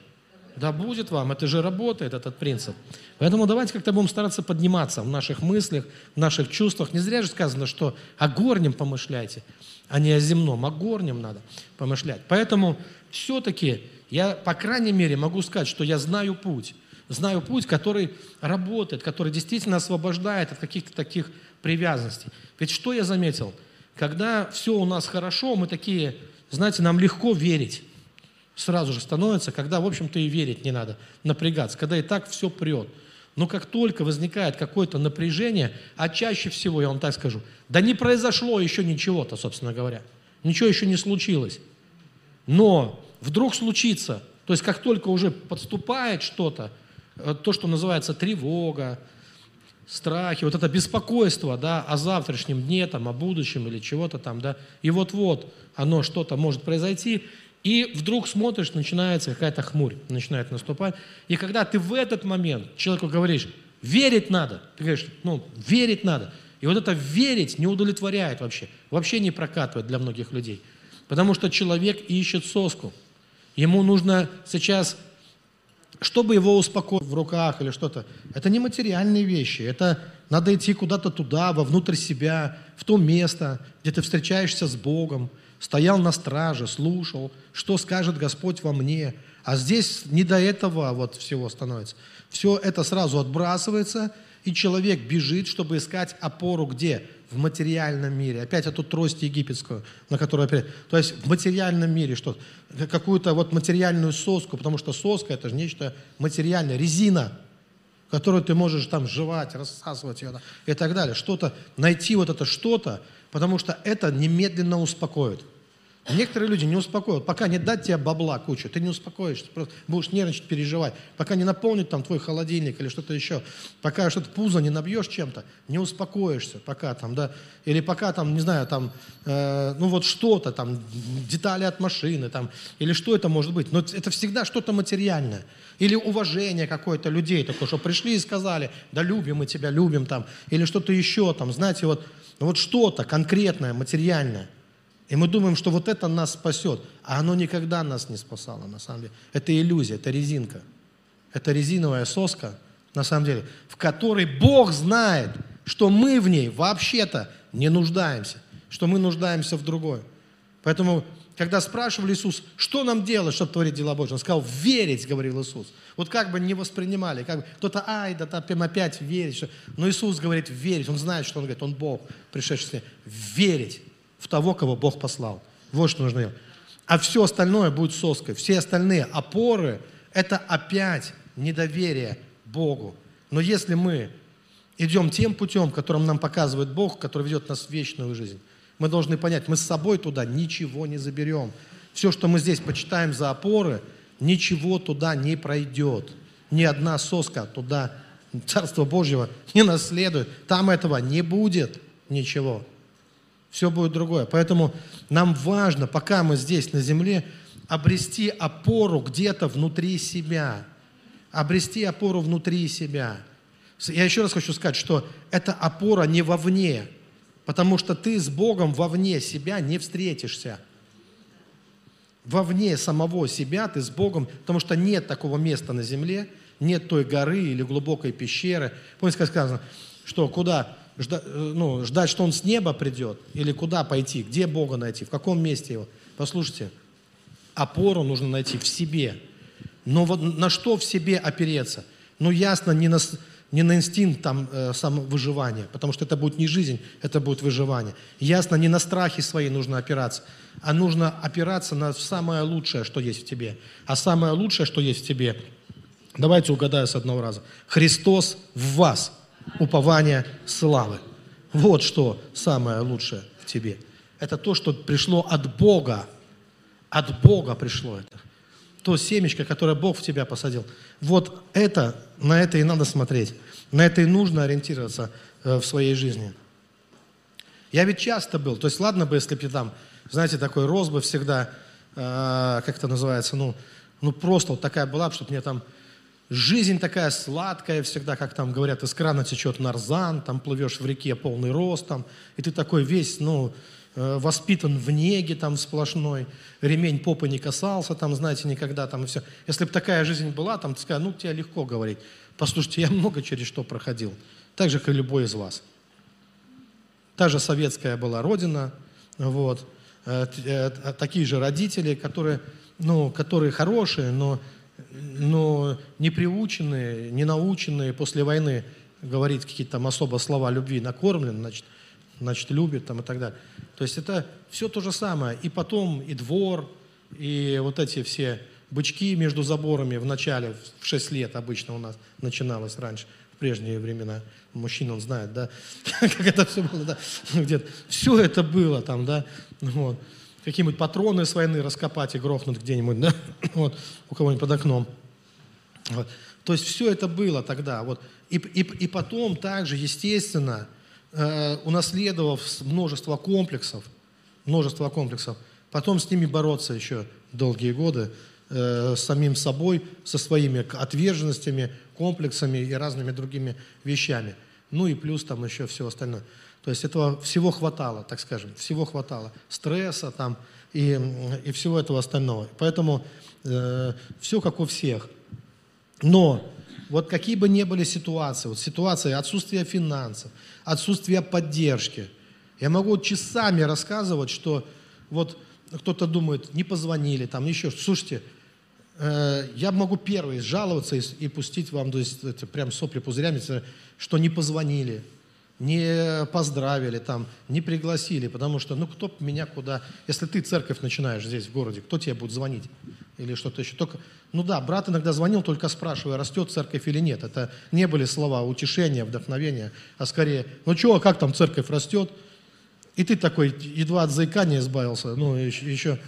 да будет вам, это же работает, этот принцип. Поэтому давайте как-то будем стараться подниматься в наших мыслях, в наших чувствах. Не зря же сказано, что о горнем помышляйте, а не о земном. О горнем надо помышлять. Поэтому все-таки я, по крайней мере, могу сказать, что я знаю путь. Знаю путь, который работает, который действительно освобождает от каких-то таких привязанностей. Ведь что я заметил? Когда все у нас хорошо, мы такие, знаете, нам легко верить сразу же становится, когда, в общем-то, и верить не надо, напрягаться, когда и так все прет. Но как только возникает какое-то напряжение, а чаще всего, я вам так скажу, да не произошло еще ничего-то, собственно говоря. Ничего еще не случилось. Но вдруг случится, то есть как только уже подступает что-то, э, то, что называется тревога, страхи, вот это беспокойство, да, о завтрашнем дне, там, о будущем или чего-то там, да, и вот-вот оно что-то может произойти, и вдруг смотришь, начинается какая-то хмурь, начинает наступать. И когда ты в этот момент человеку говоришь, верить надо, ты говоришь, ну, верить надо. И вот это верить не удовлетворяет вообще, вообще не прокатывает для многих людей. Потому что человек ищет соску. Ему нужно сейчас, чтобы его успокоить в руках или что-то. Это не материальные вещи, это надо идти куда-то туда, вовнутрь себя, в то место, где ты встречаешься с Богом, стоял на страже, слушал, что скажет Господь во мне. А здесь не до этого вот всего становится. Все это сразу отбрасывается, и человек бежит, чтобы искать опору где? В материальном мире. Опять эту трость египетскую, на которую опять... То есть в материальном мире что какую-то вот материальную соску, потому что соска это же нечто материальное, резина, которую ты можешь там жевать, рассасывать ее и так далее. Что-то, найти вот это что-то, потому что это немедленно успокоит. Некоторые люди не успокоят. Пока не дать тебе бабла кучу, ты не успокоишься. Просто будешь нервничать, переживать. Пока не наполнит там твой холодильник или что-то еще. Пока что-то пузо не набьешь чем-то, не успокоишься. Пока там, да. Или пока там, не знаю, там, э, ну вот что-то там, детали от машины там. Или что это может быть. Но это всегда что-то материальное. Или уважение какое-то людей такое, что пришли и сказали, да любим мы тебя, любим там. Или что-то еще там, знаете, вот, вот что-то конкретное, материальное. И мы думаем, что вот это нас спасет. А оно никогда нас не спасало, на самом деле. Это иллюзия, это резинка. Это резиновая соска, на самом деле, в которой Бог знает, что мы в ней вообще-то не нуждаемся, что мы нуждаемся в другой. Поэтому, когда спрашивали Иисус, что нам делать, чтобы творить дела Божьи, Он сказал, верить, говорил Иисус. Вот как бы не воспринимали, как бы кто-то, ай, да там опять верить. Но Иисус говорит, верить. Он знает, что Он говорит, Он Бог, пришедший верить в того, кого Бог послал. Вот что нужно делать. А все остальное будет соской. Все остальные опоры – это опять недоверие Богу. Но если мы идем тем путем, которым нам показывает Бог, который ведет нас в вечную жизнь, мы должны понять, мы с собой туда ничего не заберем. Все, что мы здесь почитаем за опоры, ничего туда не пройдет. Ни одна соска туда Царство Божьего не наследует. Там этого не будет ничего все будет другое. Поэтому нам важно, пока мы здесь на земле, обрести опору где-то внутри себя. Обрести опору внутри себя. Я еще раз хочу сказать, что эта опора не вовне, потому что ты с Богом вовне себя не встретишься. Вовне самого себя ты с Богом, потому что нет такого места на земле, нет той горы или глубокой пещеры. Помните, как сказано, что куда ждать, э, ну, ждать, что Он с неба придет, или куда пойти, где Бога найти, в каком месте Его. Послушайте, опору нужно найти в себе. Но вот на что в себе опереться? Ну, ясно, не на, не на инстинкт там, э, самовыживания, потому что это будет не жизнь, это будет выживание. Ясно, не на страхи свои нужно опираться, а нужно опираться на самое лучшее, что есть в тебе. А самое лучшее, что есть в тебе, давайте угадаю с одного раза. Христос в вас – упование славы. Вот что самое лучшее в тебе. Это то, что пришло от Бога. От Бога пришло это. То семечко, которое Бог в тебя посадил. Вот это, на это и надо смотреть. На это и нужно ориентироваться э, в своей жизни. Я ведь часто был, то есть ладно бы, если бы там, знаете, такой рос бы всегда, э, как это называется, ну, ну просто вот такая была, чтобы мне там жизнь такая сладкая всегда, как там говорят, из крана течет нарзан, там плывешь в реке полный рост, там, и ты такой весь, ну, э, воспитан в неге там сплошной, ремень попы не касался, там, знаете, никогда там и все. Если бы такая жизнь была, там, ты скажешь, ну, тебе легко говорить. Послушайте, я много через что проходил, так же, как и любой из вас. Та же советская была родина, вот, э, э, такие же родители, которые, ну, которые хорошие, но, но не приученные, не наученные после войны говорить какие-то там особо слова любви, накормлен, значит, значит, любит там и так далее. То есть это все то же самое. И потом и двор, и вот эти все бычки между заборами в начале, в 6 лет обычно у нас начиналось раньше, в прежние времена – мужчина, он знает, да, <laughs> как это все было, да, где-то. Все это было там, да, вот. Какие-нибудь патроны с войны раскопать и грохнуть где-нибудь, да, <coughs> вот, у кого-нибудь под окном. Вот. То есть все это было тогда, вот. И, и, и потом также, естественно, э, унаследовав множество комплексов, множество комплексов, потом с ними бороться еще долгие годы, э, самим собой, со своими отверженностями, комплексами и разными другими вещами. Ну и плюс там еще все остальное. То есть этого всего хватало, так скажем, всего хватало. Стресса там и, и всего этого остального. Поэтому э, все как у всех. Но вот какие бы ни были ситуации, вот ситуация отсутствия финансов, отсутствия поддержки, я могу часами рассказывать, что вот кто-то думает, не позвонили, там еще, слушайте, Э, я могу первый жаловаться и, и пустить вам, то есть это прям сопли пузырями, что не позвонили, не поздравили, там, не пригласили, потому что, ну, кто меня куда... Если ты церковь начинаешь здесь, в городе, кто тебе будет звонить? Или что-то еще. Только, ну да, брат иногда звонил, только спрашивая, растет церковь или нет. Это не были слова утешения, вдохновения, а скорее, ну что, а как там церковь растет? И ты такой едва от заикания избавился, ну, еще, еще,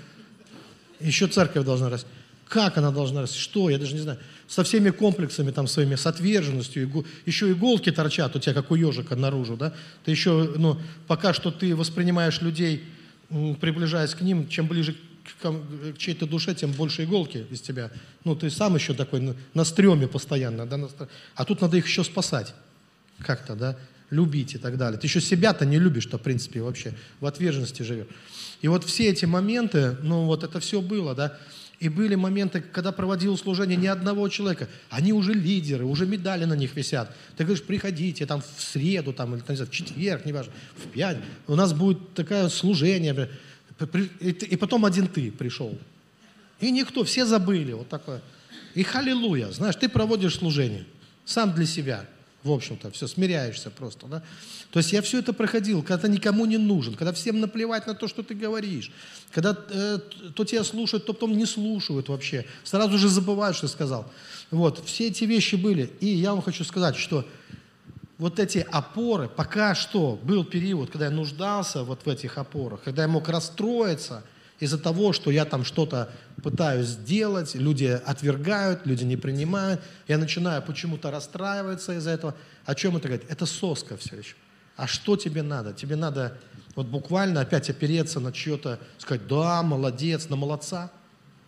еще церковь должна расти. Как она должна расти? Что? Я даже не знаю. Со всеми комплексами там своими, с отверженностью. Еще иголки торчат у тебя, как у ежика наружу. Да? Ты еще, ну, пока что ты воспринимаешь людей, приближаясь к ним, чем ближе к, к чьей-то душе, тем больше иголки из тебя. Ну, ты сам еще такой на, на стреме постоянно. Да? А тут надо их еще спасать как-то, да? любить и так далее. Ты еще себя-то не любишь-то, в принципе, вообще. В отверженности живешь. И вот все эти моменты, ну, вот это все было, да. И были моменты, когда проводил служение ни одного человека. Они уже лидеры, уже медали на них висят. Ты говоришь, приходите там в среду, там, или знаю, в четверг, неважно, в пять. У нас будет такое служение. И потом один ты пришел. И никто, все забыли. Вот такое. И халилуя. Знаешь, ты проводишь служение. Сам для себя в общем-то, все, смиряешься просто, да. То есть я все это проходил, когда ты никому не нужен, когда всем наплевать на то, что ты говоришь, когда э, то тебя слушают, то потом не слушают вообще, сразу же забывают, что сказал. Вот, все эти вещи были. И я вам хочу сказать, что вот эти опоры, пока что был период, когда я нуждался вот в этих опорах, когда я мог расстроиться – из-за того, что я там что-то пытаюсь сделать, люди отвергают, люди не принимают, я начинаю почему-то расстраиваться из-за этого. О чем это говорит? Это соска все еще. А что тебе надо? Тебе надо вот буквально опять опереться на чье-то, сказать, да, молодец, на молодца,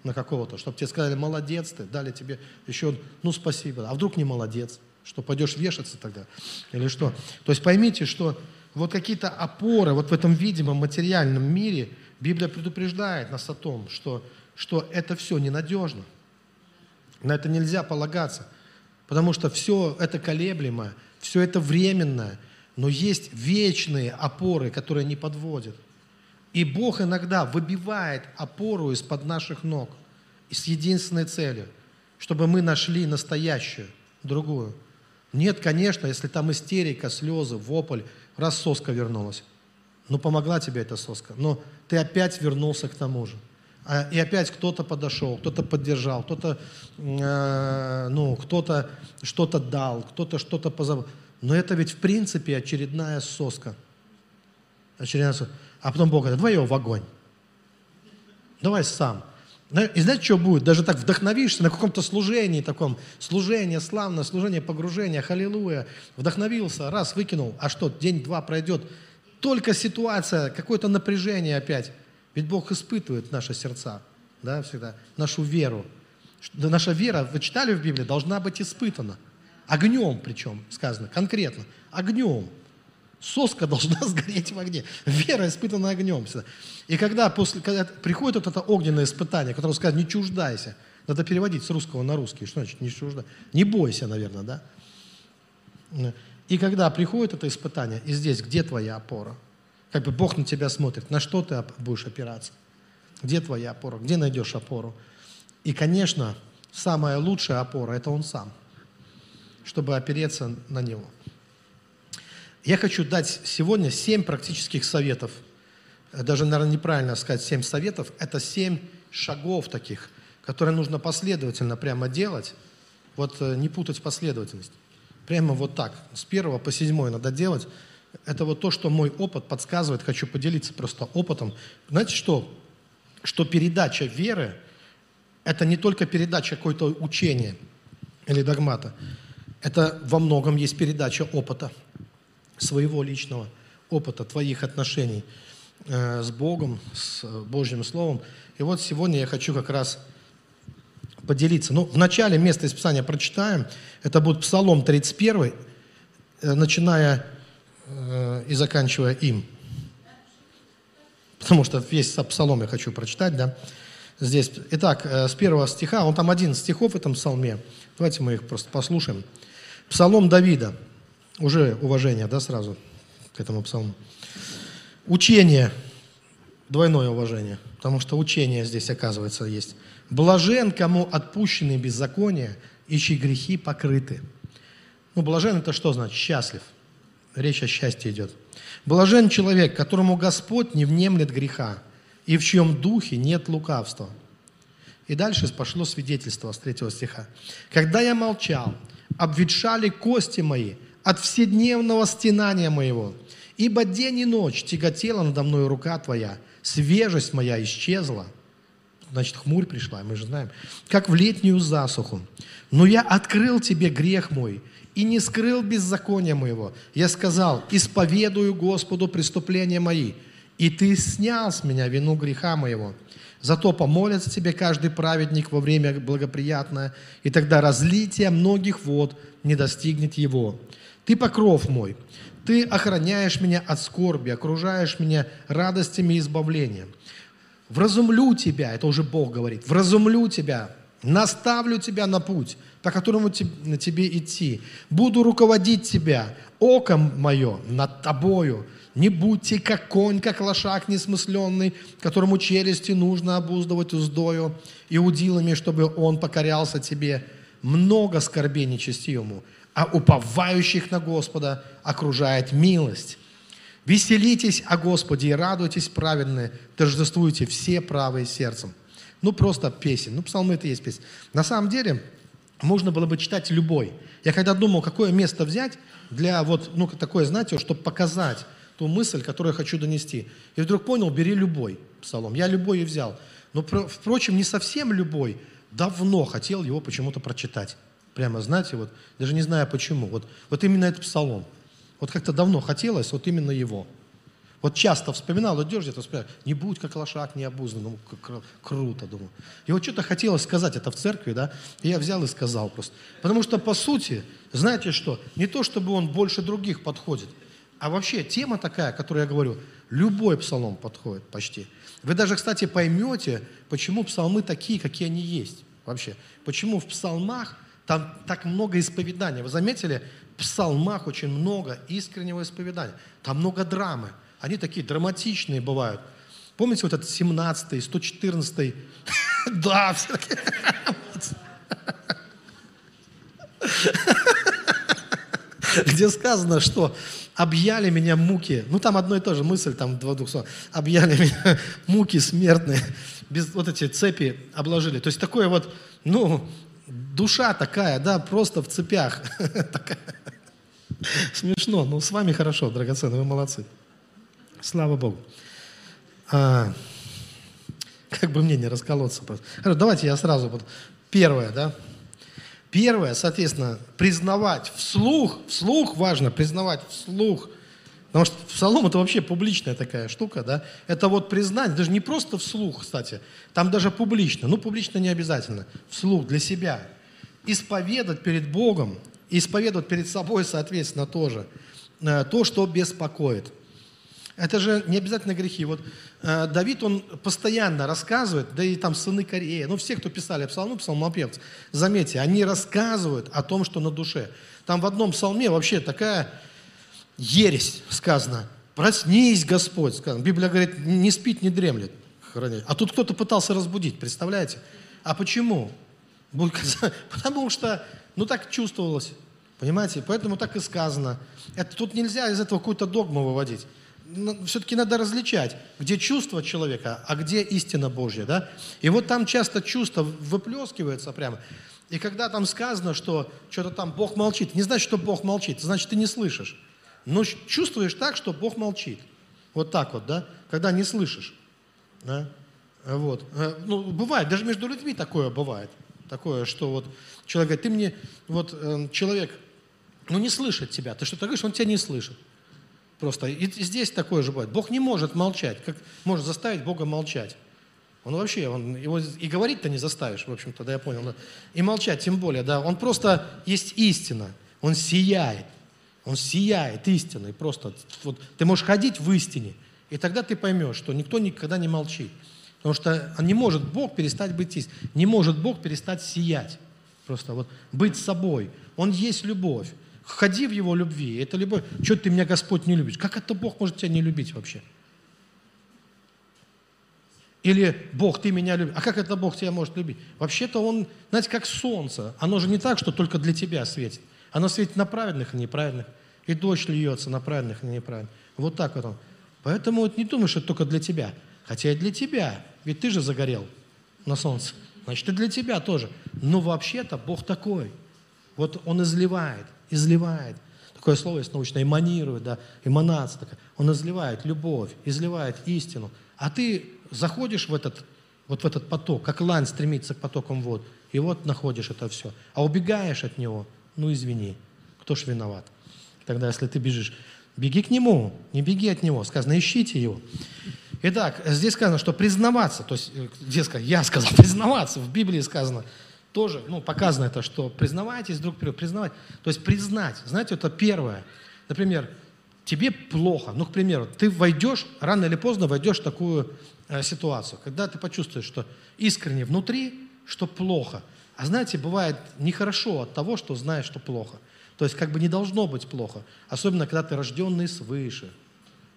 на какого-то, чтобы тебе сказали, молодец ты, дали тебе еще, ну, спасибо. А вдруг не молодец, что пойдешь вешаться тогда? Или что? То есть поймите, что вот какие-то опоры вот в этом видимом материальном мире – Библия предупреждает нас о том, что, что это все ненадежно. На это нельзя полагаться, потому что все это колеблемое, все это временное, но есть вечные опоры, которые не подводят. И Бог иногда выбивает опору из-под наших ног с единственной целью, чтобы мы нашли настоящую, другую. Нет, конечно, если там истерика, слезы, вопль, раз соска вернулась. Ну, помогла тебе эта соска. Но ты опять вернулся к тому же. А, и опять кто-то подошел, кто-то поддержал, кто-то, э, ну, кто-то что-то дал, кто-то что-то позабыл. Но это ведь в принципе очередная соска. Очередная соска. А потом Бог говорит, давай его в огонь. Давай сам. И знаете, что будет? Даже так вдохновишься на каком-то служении таком, служение славное, служение погружения, халилуя, вдохновился, раз, выкинул, а что, день-два пройдет, только ситуация, какое-то напряжение опять. Ведь Бог испытывает наши сердца, да, всегда, нашу веру. Наша вера, вы читали в Библии, должна быть испытана. Огнем причем, сказано, конкретно. Огнем. Соска <laughs> должна сгореть в огне. Вера испытана огнем. всегда. И когда, после, когда приходит вот это огненное испытание, которое сказано, не чуждайся, надо переводить с русского на русский. Что значит не чуждайся? Не бойся, наверное, да? И когда приходит это испытание, и здесь, где твоя опора? Как бы Бог на тебя смотрит, на что ты будешь опираться? Где твоя опора? Где найдешь опору? И, конечно, самая лучшая опора – это Он сам, чтобы опереться на Него. Я хочу дать сегодня семь практических советов. Даже, наверное, неправильно сказать семь советов. Это семь шагов таких, которые нужно последовательно прямо делать. Вот э, не путать последовательность. Прямо вот так. С первого по седьмой надо делать. Это вот то, что мой опыт подсказывает. Хочу поделиться просто опытом. Знаете что? Что передача веры – это не только передача какой-то учения или догмата. Это во многом есть передача опыта своего личного опыта, твоих отношений э, с Богом, с э, Божьим Словом. И вот сегодня я хочу как раз поделиться. Ну, в начале место из Писания прочитаем. Это будет Псалом 31, э, начиная э, и заканчивая им. Потому что весь Псалом я хочу прочитать, да. Здесь, итак, э, с первого стиха, он там 11 стихов в этом псалме. Давайте мы их просто послушаем. Псалом Давида. Уже уважение, да, сразу к этому псалму. Учение, двойное уважение, потому что учение здесь, оказывается, есть. Блажен, кому отпущены беззакония, и чьи грехи покрыты. Ну, блажен это что значит? Счастлив. Речь о счастье идет. Блажен человек, которому Господь не внемлет греха, и в чьем духе нет лукавства. И дальше пошло свидетельство с третьего стиха. «Когда я молчал, обветшали кости мои от вседневного стенания моего, ибо день и ночь тяготела надо мной рука твоя, свежесть моя исчезла». Значит, хмурь пришла, мы же знаем. «Как в летнюю засуху. Но я открыл тебе грех мой, и не скрыл беззакония моего. Я сказал, исповедую Господу преступления мои, и ты снял с меня вину греха моего. Зато помолится тебе каждый праведник во время благоприятное, и тогда разлитие многих вод не достигнет его. Ты покров мой, ты охраняешь меня от скорби, окружаешь меня радостями и избавлением. Вразумлю тебя, это уже Бог говорит, вразумлю тебя, наставлю тебя на путь, по которому тебе идти. Буду руководить тебя, оком мое над тобою. Не будьте как конь, как лошак несмысленный, которому челюсти нужно обуздывать уздою и удилами, чтобы он покорялся тебе. Много скорбей нечестивому, а уповающих на Господа окружает милость. Веселитесь о Господе и радуйтесь праведные, торжествуйте все правые сердцем. Ну, просто песен. Ну, псалмы это есть песня. На самом деле, можно было бы читать любой. Я когда думал, какое место взять для вот, ну, такое, знаете, чтобы показать ту мысль, которую я хочу донести. И вдруг понял, бери любой псалом. Я любой и взял. Но, про- впрочем, не совсем любой. Давно хотел его почему-то прочитать. Прямо, знаете, вот, даже не знаю почему. Вот, вот именно этот псалом. Вот как-то давно хотелось, вот именно его. Вот часто вспоминал, идешь где-то, вспоминал, не будь как лошак необуздан, ну, как кру- круто, думаю. И вот что-то хотелось сказать это в церкви, да, и я взял и сказал просто. Потому что, по сути, знаете что, не то, чтобы он больше других подходит, а вообще тема такая, которую я говорю, любой псалом подходит почти. Вы даже, кстати, поймете, почему псалмы такие, какие они есть вообще. Почему в псалмах там так много исповедания. Вы заметили, псалмах очень много искреннего исповедания. Там много драмы. Они такие драматичные бывают. Помните вот этот 17-й, 114-й? <laughs> Да, все такие. <laughs> Где сказано, что объяли меня муки. Ну, там одно и то же мысль, там два двух слов. Объяли меня <laughs> муки смертные. Без, вот эти цепи обложили. То есть такое вот, ну, душа такая, да, просто в цепях. <laughs> Смешно, но с вами хорошо, драгоценные, вы молодцы. Слава Богу. А, как бы мне не расколоться. Хорошо, давайте я сразу вот. Первое, да. Первое, соответственно, признавать вслух, вслух важно признавать вслух Потому что псалом это вообще публичная такая штука, да. Это вот признание, даже не просто вслух, кстати, там даже публично. Ну, публично не обязательно. Вслух, для себя. Исповедать перед Богом, исповедовать перед собой, соответственно, тоже. Э, то, что беспокоит. Это же не обязательно грехи. Вот э, Давид, он постоянно рассказывает, да и там сыны Корея, ну все, кто писали псалмы, псалмопевцы, заметьте, они рассказывают о том, что на душе. Там в одном псалме вообще такая ересь сказано. Проснись, Господь, сказано. Библия говорит, не спит, не дремлет. А тут кто-то пытался разбудить, представляете? А почему? <laughs> Потому что, ну так чувствовалось. Понимаете? Поэтому так и сказано. Это, тут нельзя из этого какую-то догму выводить все-таки надо различать, где чувство человека, а где истина Божья. Да? И вот там часто чувство выплескивается прямо. И когда там сказано, что что-то там Бог молчит, не значит, что Бог молчит, значит, ты не слышишь. Но чувствуешь так, что Бог молчит. Вот так вот, да? Когда не слышишь. Да? Вот. Э, ну, бывает, даже между людьми такое бывает. Такое, что вот человек говорит, ты мне, вот э, человек, ну не слышит тебя. Ты что-то говоришь, он тебя не слышит. Просто и здесь такое же бывает. Бог не может молчать. Как может заставить Бога молчать? Он вообще, он его и говорить-то не заставишь, в общем-то, да, я понял. Да. И молчать тем более, да. Он просто есть истина. Он сияет. Он сияет истиной. Просто вот, ты можешь ходить в истине, и тогда ты поймешь, что никто никогда не молчит. Потому что не может Бог перестать быть истиной. Не может Бог перестать сиять. Просто вот быть собой. Он есть любовь. Ходи в Его любви. Это любовь. Что ты меня, Господь, не любишь? Как это Бог может тебя не любить вообще? Или Бог, ты меня любишь. А как это Бог тебя может любить? Вообще-то Он, знаете, как солнце. Оно же не так, что только для тебя светит. Оно светит на праведных и неправедных. И дождь льется на праведных и неправедных. Вот так вот он. Поэтому вот не думай, что это только для тебя. Хотя и для тебя. Ведь ты же загорел на солнце. Значит, и для тебя тоже. Но вообще-то Бог такой. Вот Он изливает изливает. Такое слово есть научное, эманирует, да, эманация такая. Он изливает любовь, изливает истину. А ты заходишь в этот, вот в этот поток, как лань стремится к потокам вод, и вот находишь это все. А убегаешь от него, ну извини, кто ж виноват? Тогда, если ты бежишь, беги к нему, не беги от него. Сказано, ищите его. Итак, здесь сказано, что признаваться, то есть, э, где сказано, я сказал, <laughs> признаваться, в Библии сказано, тоже, ну, показано это, что признавайтесь друг перед признавать. То есть признать, знаете, это первое. Например, тебе плохо, ну, к примеру, ты войдешь, рано или поздно войдешь в такую э, ситуацию, когда ты почувствуешь, что искренне внутри, что плохо. А знаете, бывает нехорошо от того, что знаешь, что плохо. То есть как бы не должно быть плохо. Особенно, когда ты рожденный свыше.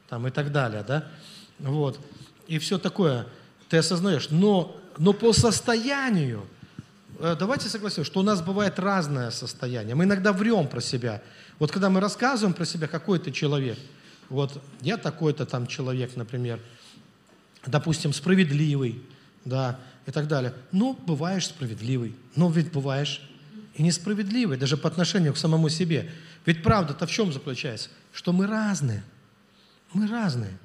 Там и так далее, да? Вот. И все такое ты осознаешь. Но, но по состоянию Э, давайте согласимся, что у нас бывает разное состояние. Мы иногда врем про себя. Вот когда мы рассказываем про себя, какой ты человек, вот я такой-то там человек, например, допустим, справедливый, да, и так далее. Ну, бываешь справедливый, но ведь бываешь и несправедливый, даже по отношению к самому себе. Ведь правда-то в чем заключается? Что мы разные. Мы разные.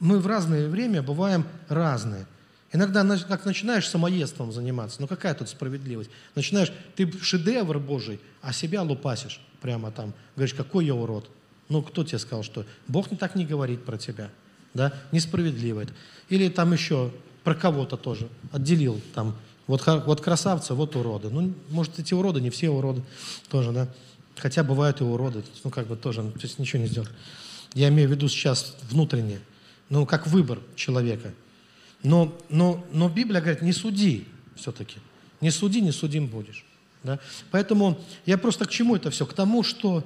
Мы в разное время бываем разные. Иногда как начинаешь самоедством заниматься, ну какая тут справедливость? Начинаешь, ты шедевр Божий, а себя лупасишь прямо там. Говоришь, какой я урод. Ну кто тебе сказал, что Бог не так не говорит про тебя? Да? Несправедливо это. Или там еще про кого-то тоже отделил там. Вот, вот красавцы, вот уроды. Ну, может, эти уроды, не все уроды тоже, да? Хотя бывают и уроды, ну, как бы тоже, то есть ничего не сделать. Я имею в виду сейчас внутреннее, ну, как выбор человека – но, но, но Библия говорит, не суди все-таки. Не суди, не судим будешь. Да? Поэтому я просто к чему это все? К тому, что,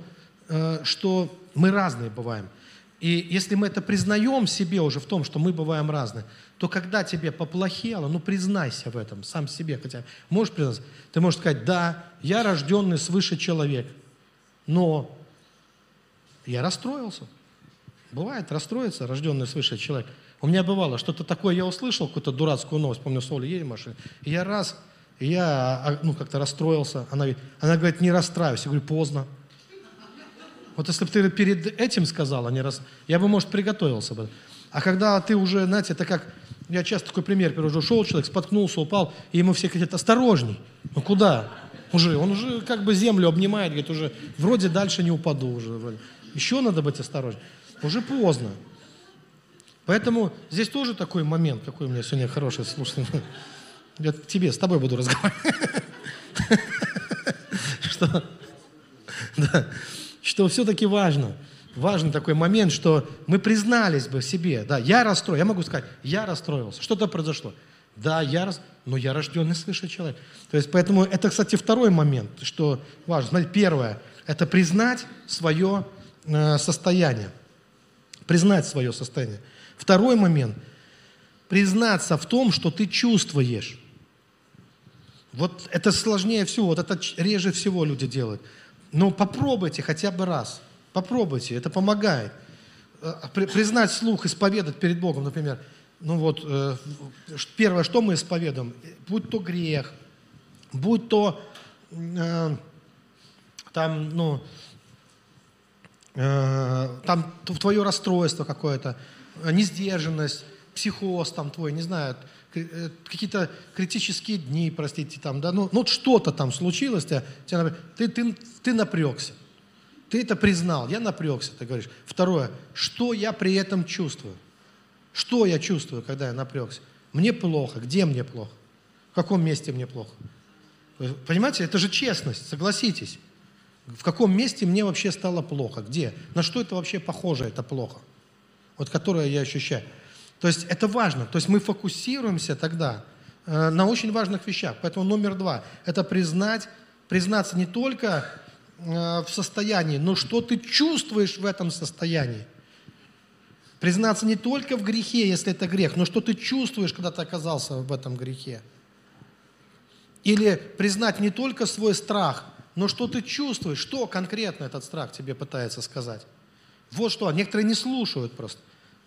э, что мы разные бываем. И если мы это признаем себе уже в том, что мы бываем разные, то когда тебе поплохело, ну признайся в этом сам себе хотя Можешь признаться? Ты можешь сказать, да, я рожденный свыше человек, но я расстроился. Бывает расстроиться рожденный свыше человек – у меня бывало, что-то такое я услышал, какую-то дурацкую новость, помню, с Олей едем в машине, и я раз, и я а, ну, как-то расстроился. Она, она говорит, не расстраивайся. Я говорю, поздно. Вот если бы ты перед этим сказала, не раз, я бы, может, приготовился бы. А когда ты уже, знаете, это как, я часто такой пример привожу, шел человек, споткнулся, упал, и ему все говорят, осторожней. Ну куда? Уже, он уже как бы землю обнимает, говорит, уже вроде дальше не упаду уже. Вроде. Еще надо быть осторожней. Уже поздно. Поэтому здесь тоже такой момент, какой у меня сегодня хороший, слушай, я тебе, с тобой буду разговаривать. <laughs> Что, да, что все-таки важно, важный такой момент, что мы признались бы себе, да, я расстроен, я могу сказать, я расстроился, что-то произошло. Да, я рас... но я рожденный свыше человек. То есть, поэтому это, кстати, второй момент, что важно. Смотрите, первое, это признать свое э, состояние. Признать свое состояние. Второй момент, признаться в том, что ты чувствуешь. Вот это сложнее всего, вот это реже всего люди делают. Но попробуйте хотя бы раз. Попробуйте, это помогает. Э, признать слух, исповедать перед Богом, например – ну вот, э, первое, что мы исповедуем, будь то грех, будь то э, там, ну, там твое расстройство какое-то, несдержанность, психоз там твой, не знаю, э, какие-то критические дни, простите, там, да, ну, ну что-то там случилось, тебя, ты, ты, ты напрягся, ты это признал, я напрягся, ты говоришь. Второе, что я при этом чувствую? Что я чувствую, когда я напрягся? Мне плохо. Где мне плохо? В каком месте мне плохо? Понимаете, это же честность, согласитесь. В каком месте мне вообще стало плохо? Где? На что это вообще похоже, это плохо? Вот которое я ощущаю. То есть это важно. То есть мы фокусируемся тогда э, на очень важных вещах. Поэтому номер два – это признать, признаться не только э, в состоянии, но что ты чувствуешь в этом состоянии. Признаться не только в грехе, если это грех, но что ты чувствуешь, когда ты оказался в этом грехе. Или признать не только свой страх, но что ты чувствуешь, что конкретно этот страх тебе пытается сказать. Вот что, некоторые не слушают просто.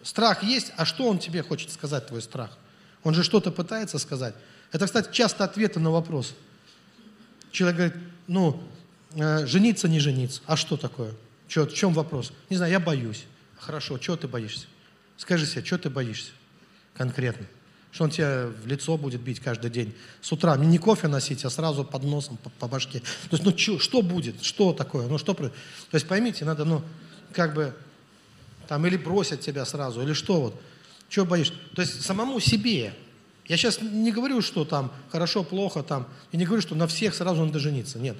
Страх есть, а что он тебе хочет сказать, твой страх? Он же что-то пытается сказать. Это, кстати, часто ответы на вопрос. Человек говорит, ну, э, жениться, не жениться. А что такое? Че, в чем вопрос? Не знаю, я боюсь. Хорошо, чего ты боишься? Скажи себе, чего ты боишься конкретно? Что он тебя в лицо будет бить каждый день. С утра не кофе носить, а сразу под носом, по, по башке. То есть, ну, чё, что будет? Что такое? Ну, что... То есть, поймите, надо, ну, как бы, там, или бросят тебя сразу, или что вот. Чего боишься? То есть, самому себе. Я сейчас не говорю, что там хорошо, плохо, там, и не говорю, что на всех сразу надо жениться. Нет.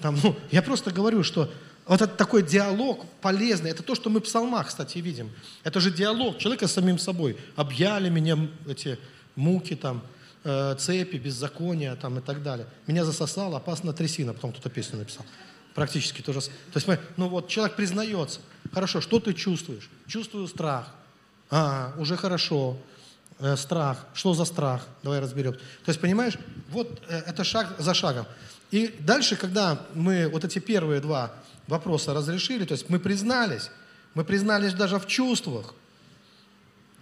Там, ну, я просто говорю, что вот это такой диалог полезный. Это то, что мы в псалмах, кстати, видим. Это же диалог человека с самим собой. Объяли меня эти муки, там, э, цепи, беззакония там, и так далее. Меня засосала опасная трясина, потом кто-то песню написал. Практически то же самое. То есть, ну вот, человек признается. Хорошо, что ты чувствуешь? Чувствую страх. А, уже хорошо. Э, страх. Что за страх? Давай разберем. То есть, понимаешь, вот э, это шаг за шагом. И дальше, когда мы вот эти первые два вопроса разрешили, то есть мы признались, мы признались даже в чувствах.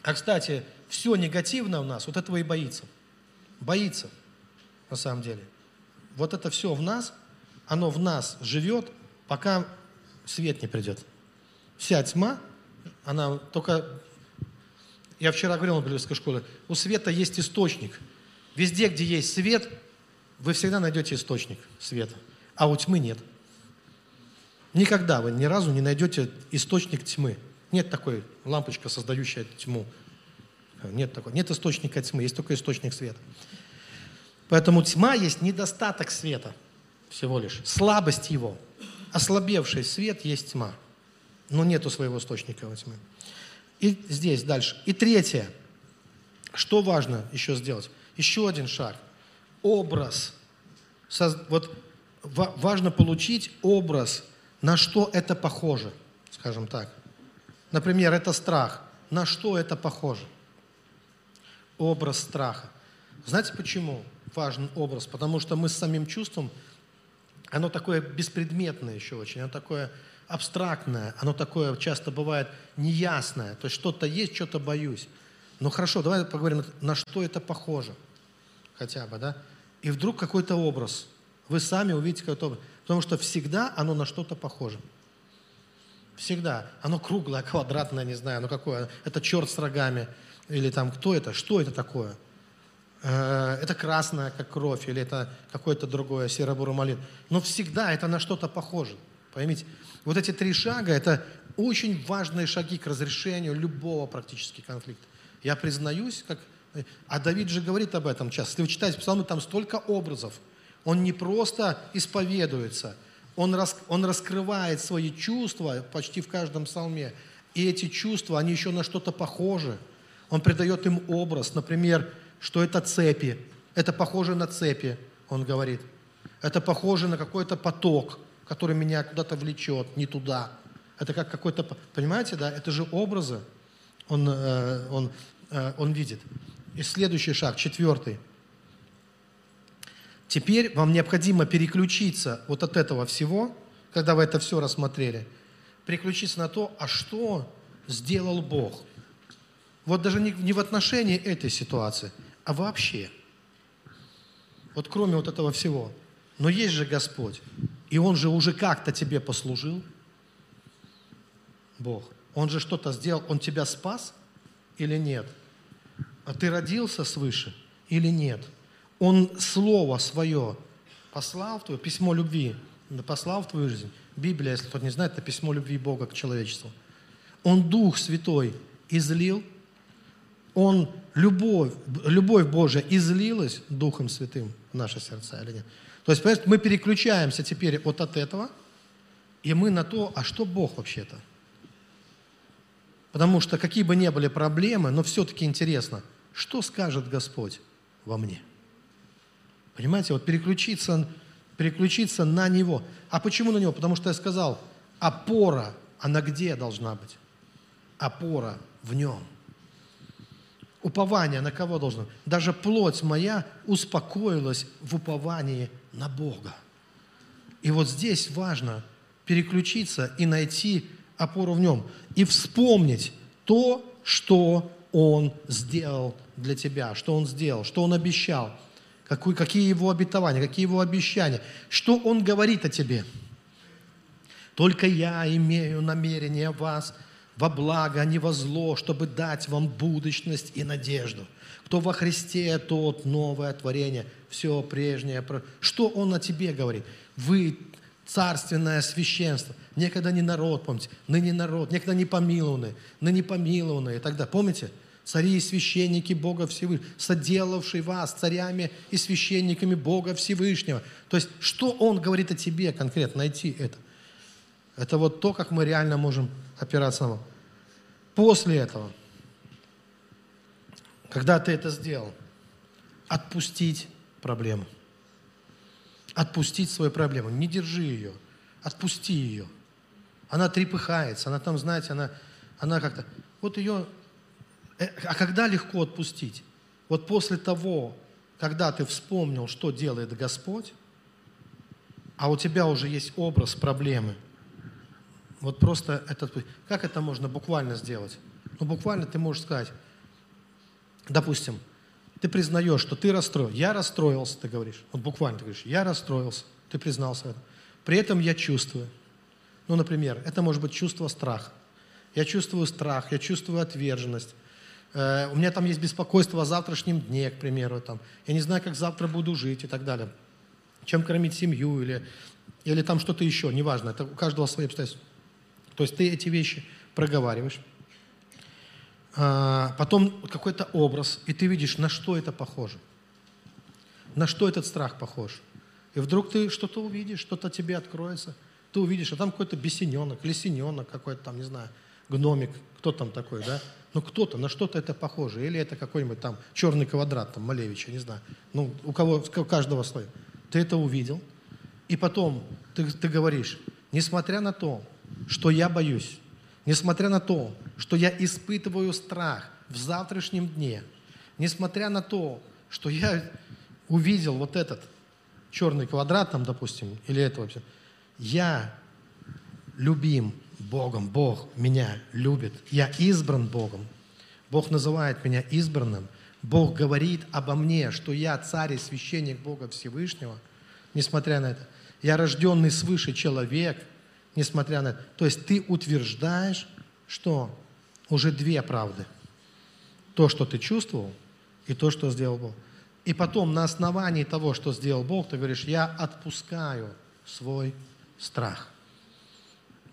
А, кстати, все негативное у нас, вот этого и боится. Боится, на самом деле. Вот это все в нас, оно в нас живет, пока свет не придет. Вся тьма, она только... Я вчера говорил на библейской школе, у света есть источник. Везде, где есть свет, вы всегда найдете источник света, а у тьмы нет – Никогда вы ни разу не найдете источник тьмы. Нет такой лампочка, создающая тьму. Нет такой. Нет источника тьмы, есть только источник света. Поэтому тьма есть недостаток света всего лишь, слабость его. Ослабевший свет есть тьма, но нету своего источника во тьме. И здесь дальше. И третье. Что важно еще сделать? Еще один шаг. Образ. Вот важно получить образ на что это похоже, скажем так. Например, это страх. На что это похоже? Образ страха. Знаете почему важен образ? Потому что мы с самим чувством, оно такое беспредметное еще очень, оно такое абстрактное, оно такое часто бывает неясное. То есть что-то есть, что-то боюсь. Ну хорошо, давай поговорим, на что это похоже хотя бы, да? И вдруг какой-то образ. Вы сами увидите какой-то образ. Потому что всегда оно на что-то похоже. Всегда. Оно круглое, <laughs> квадратное, не знаю, ну какое. Это черт с рогами. Или там, кто это? Что это такое? Э, это красное, как кровь, или это какое-то другое, серо-бурый малин. Но всегда это на что-то похоже. Поймите, вот эти три шага – это очень важные шаги к разрешению любого практически конфликта. Я признаюсь, как... А Давид же говорит об этом часто. Если вы читаете псалмы, там столько образов. Он не просто исповедуется, он, рас... он раскрывает свои чувства почти в каждом псалме. И эти чувства, они еще на что-то похожи. Он придает им образ, например, что это цепи. Это похоже на цепи, он говорит. Это похоже на какой-то поток, который меня куда-то влечет, не туда. Это как какой-то, понимаете, да, это же образы он, э, он, э, он видит. И следующий шаг, четвертый. Теперь вам необходимо переключиться вот от этого всего, когда вы это все рассмотрели, переключиться на то, а что сделал Бог. Вот даже не, не в отношении этой ситуации, а вообще. Вот кроме вот этого всего. Но есть же Господь. И Он же уже как-то тебе послужил. Бог. Он же что-то сделал. Он тебя спас или нет? А ты родился свыше или нет? Он Слово Свое послал в твое, письмо любви, послал в твою жизнь. Библия, если кто не знает, это письмо любви Бога к человечеству. Он Дух Святой излил, Он любовь, любовь Божья излилась Духом Святым в наши сердца или нет? То есть, понимаете, мы переключаемся теперь вот от этого, и мы на то, а что Бог вообще-то? Потому что какие бы ни были проблемы, но все-таки интересно, что скажет Господь во мне? Понимаете, вот переключиться, переключиться на Него. А почему на Него? Потому что я сказал, опора, она где должна быть? Опора в Нем. Упование на кого должно? Даже плоть моя успокоилась в уповании на Бога. И вот здесь важно переключиться и найти опору в нем. И вспомнить то, что Он сделал для тебя, что Он сделал, что Он обещал, какой, какие Его обетования, какие Его обещания, что Он говорит о тебе. Только я имею намерение вас во благо, а не во зло, чтобы дать вам будущность и надежду. Кто во Христе, тот новое творение, все прежнее. Что Он о тебе говорит? Вы царственное священство. Некогда не народ, помните, ныне народ, некогда не помилованные, ныне помилованные и так далее. Помните? Цари и священники Бога Всевышнего, соделавший вас царями и священниками Бога Всевышнего. То есть, что Он говорит о тебе конкретно, найти это. Это вот то, как мы реально можем опираться на Него. После этого, когда ты это сделал, отпустить проблему – отпустить свою проблему. Не держи ее, отпусти ее. Она трепыхается, она там, знаете, она, она как-то... Вот ее... Э, а когда легко отпустить? Вот после того, когда ты вспомнил, что делает Господь, а у тебя уже есть образ проблемы, вот просто этот... Как это можно буквально сделать? Ну, буквально ты можешь сказать, допустим, ты признаешь, что ты расстроился. Я расстроился, ты говоришь. Вот буквально ты говоришь, я расстроился. Ты признался это. При этом я чувствую. Ну, например, это может быть чувство страха. Я чувствую страх, я чувствую отверженность. Э, у меня там есть беспокойство о завтрашнем дне, к примеру. Там. Я не знаю, как завтра буду жить и так далее. Чем кормить семью или, или там что-то еще, неважно. Это у каждого свои обстоятельства. То есть ты эти вещи проговариваешь. А, потом какой-то образ, и ты видишь, на что это похоже. На что этот страх похож. И вдруг ты что-то увидишь, что-то тебе откроется. Ты увидишь, а там какой-то бесененок, лисененок какой-то там, не знаю, гномик, кто там такой, да? Ну кто-то, на что-то это похоже. Или это какой-нибудь там черный квадрат, там, Малевича, не знаю. Ну, у кого, у каждого свой. Ты это увидел, и потом ты, ты говоришь, несмотря на то, что я боюсь, Несмотря на то, что я испытываю страх в завтрашнем дне, несмотря на то, что я увидел вот этот черный квадрат там, допустим, или это вообще, я любим Богом, Бог меня любит, я избран Богом, Бог называет меня избранным, Бог говорит обо мне, что я царь и священник Бога Всевышнего, несмотря на это, я рожденный свыше человек – несмотря на это. То есть ты утверждаешь, что уже две правды. То, что ты чувствовал, и то, что сделал Бог. И потом на основании того, что сделал Бог, ты говоришь, я отпускаю свой страх.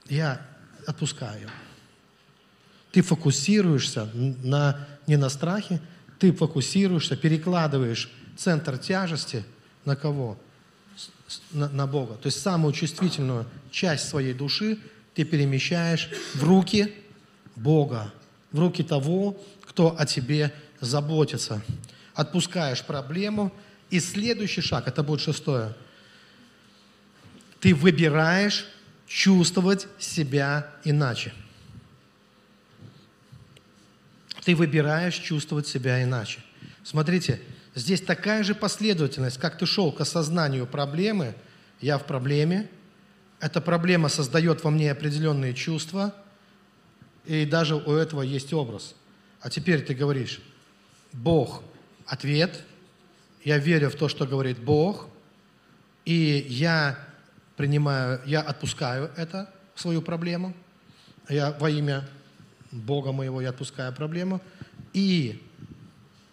я отпускаю. Ты фокусируешься на, не на страхе, ты фокусируешься, перекладываешь центр тяжести на кого? На, на Бога. То есть самую чувствительную часть своей души ты перемещаешь в руки Бога, в руки того, кто о тебе заботится. Отпускаешь проблему, и следующий шаг, это будет шестое, ты выбираешь чувствовать себя иначе. Ты выбираешь чувствовать себя иначе. Смотрите, здесь такая же последовательность, как ты шел к осознанию проблемы, я в проблеме, эта проблема создает во мне определенные чувства, и даже у этого есть образ. А теперь ты говоришь, Бог – ответ, я верю в то, что говорит Бог, и я принимаю, я отпускаю это, свою проблему, я во имя Бога моего я отпускаю проблему, и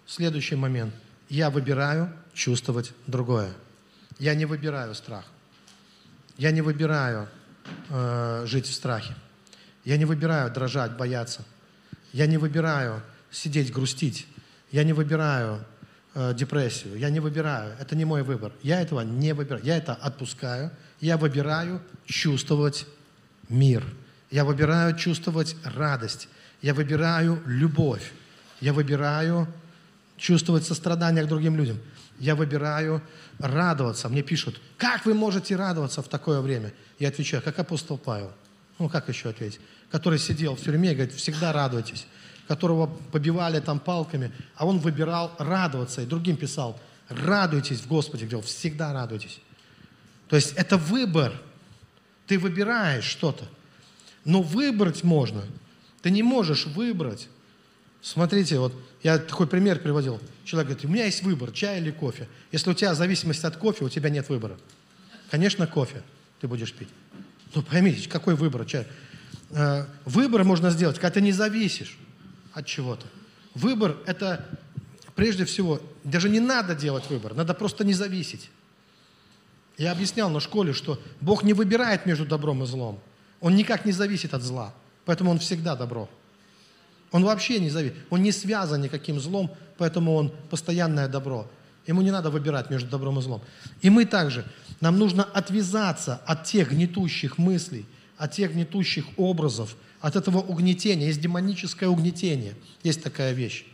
следующий момент, я выбираю чувствовать другое. Я не выбираю страх. Я не выбираю э, жить в страхе. Я не выбираю дрожать, бояться. Я не выбираю сидеть, грустить. Я не выбираю э, депрессию. Я не выбираю. Это не мой выбор. Я этого не выбираю. Я это отпускаю. Я выбираю чувствовать мир. Я выбираю чувствовать радость. Я выбираю любовь. Я выбираю чувствовать сострадание к другим людям. Я выбираю радоваться. Мне пишут, как вы можете радоваться в такое время? Я отвечаю, как апостол Павел. Ну, как еще ответить? Который сидел в тюрьме и говорит, всегда радуйтесь. Которого побивали там палками, а он выбирал радоваться. И другим писал, радуйтесь в Господе, говорил, всегда радуйтесь. То есть это выбор. Ты выбираешь что-то. Но выбрать можно. Ты не можешь выбрать. Смотрите, вот я такой пример приводил. Человек говорит, у меня есть выбор, чай или кофе. Если у тебя зависимость от кофе, у тебя нет выбора. Конечно, кофе ты будешь пить. Ну, поймите, какой выбор? Чай. Э, выбор можно сделать, когда ты не зависишь от чего-то. Выбор – это прежде всего, даже не надо делать выбор, надо просто не зависеть. Я объяснял на школе, что Бог не выбирает между добром и злом. Он никак не зависит от зла, поэтому Он всегда добро. Он вообще не зависит, он не связан никаким злом, поэтому он постоянное добро. Ему не надо выбирать между добром и злом. И мы также, нам нужно отвязаться от тех гнетущих мыслей, от тех гнетущих образов, от этого угнетения. Есть демоническое угнетение, есть такая вещь.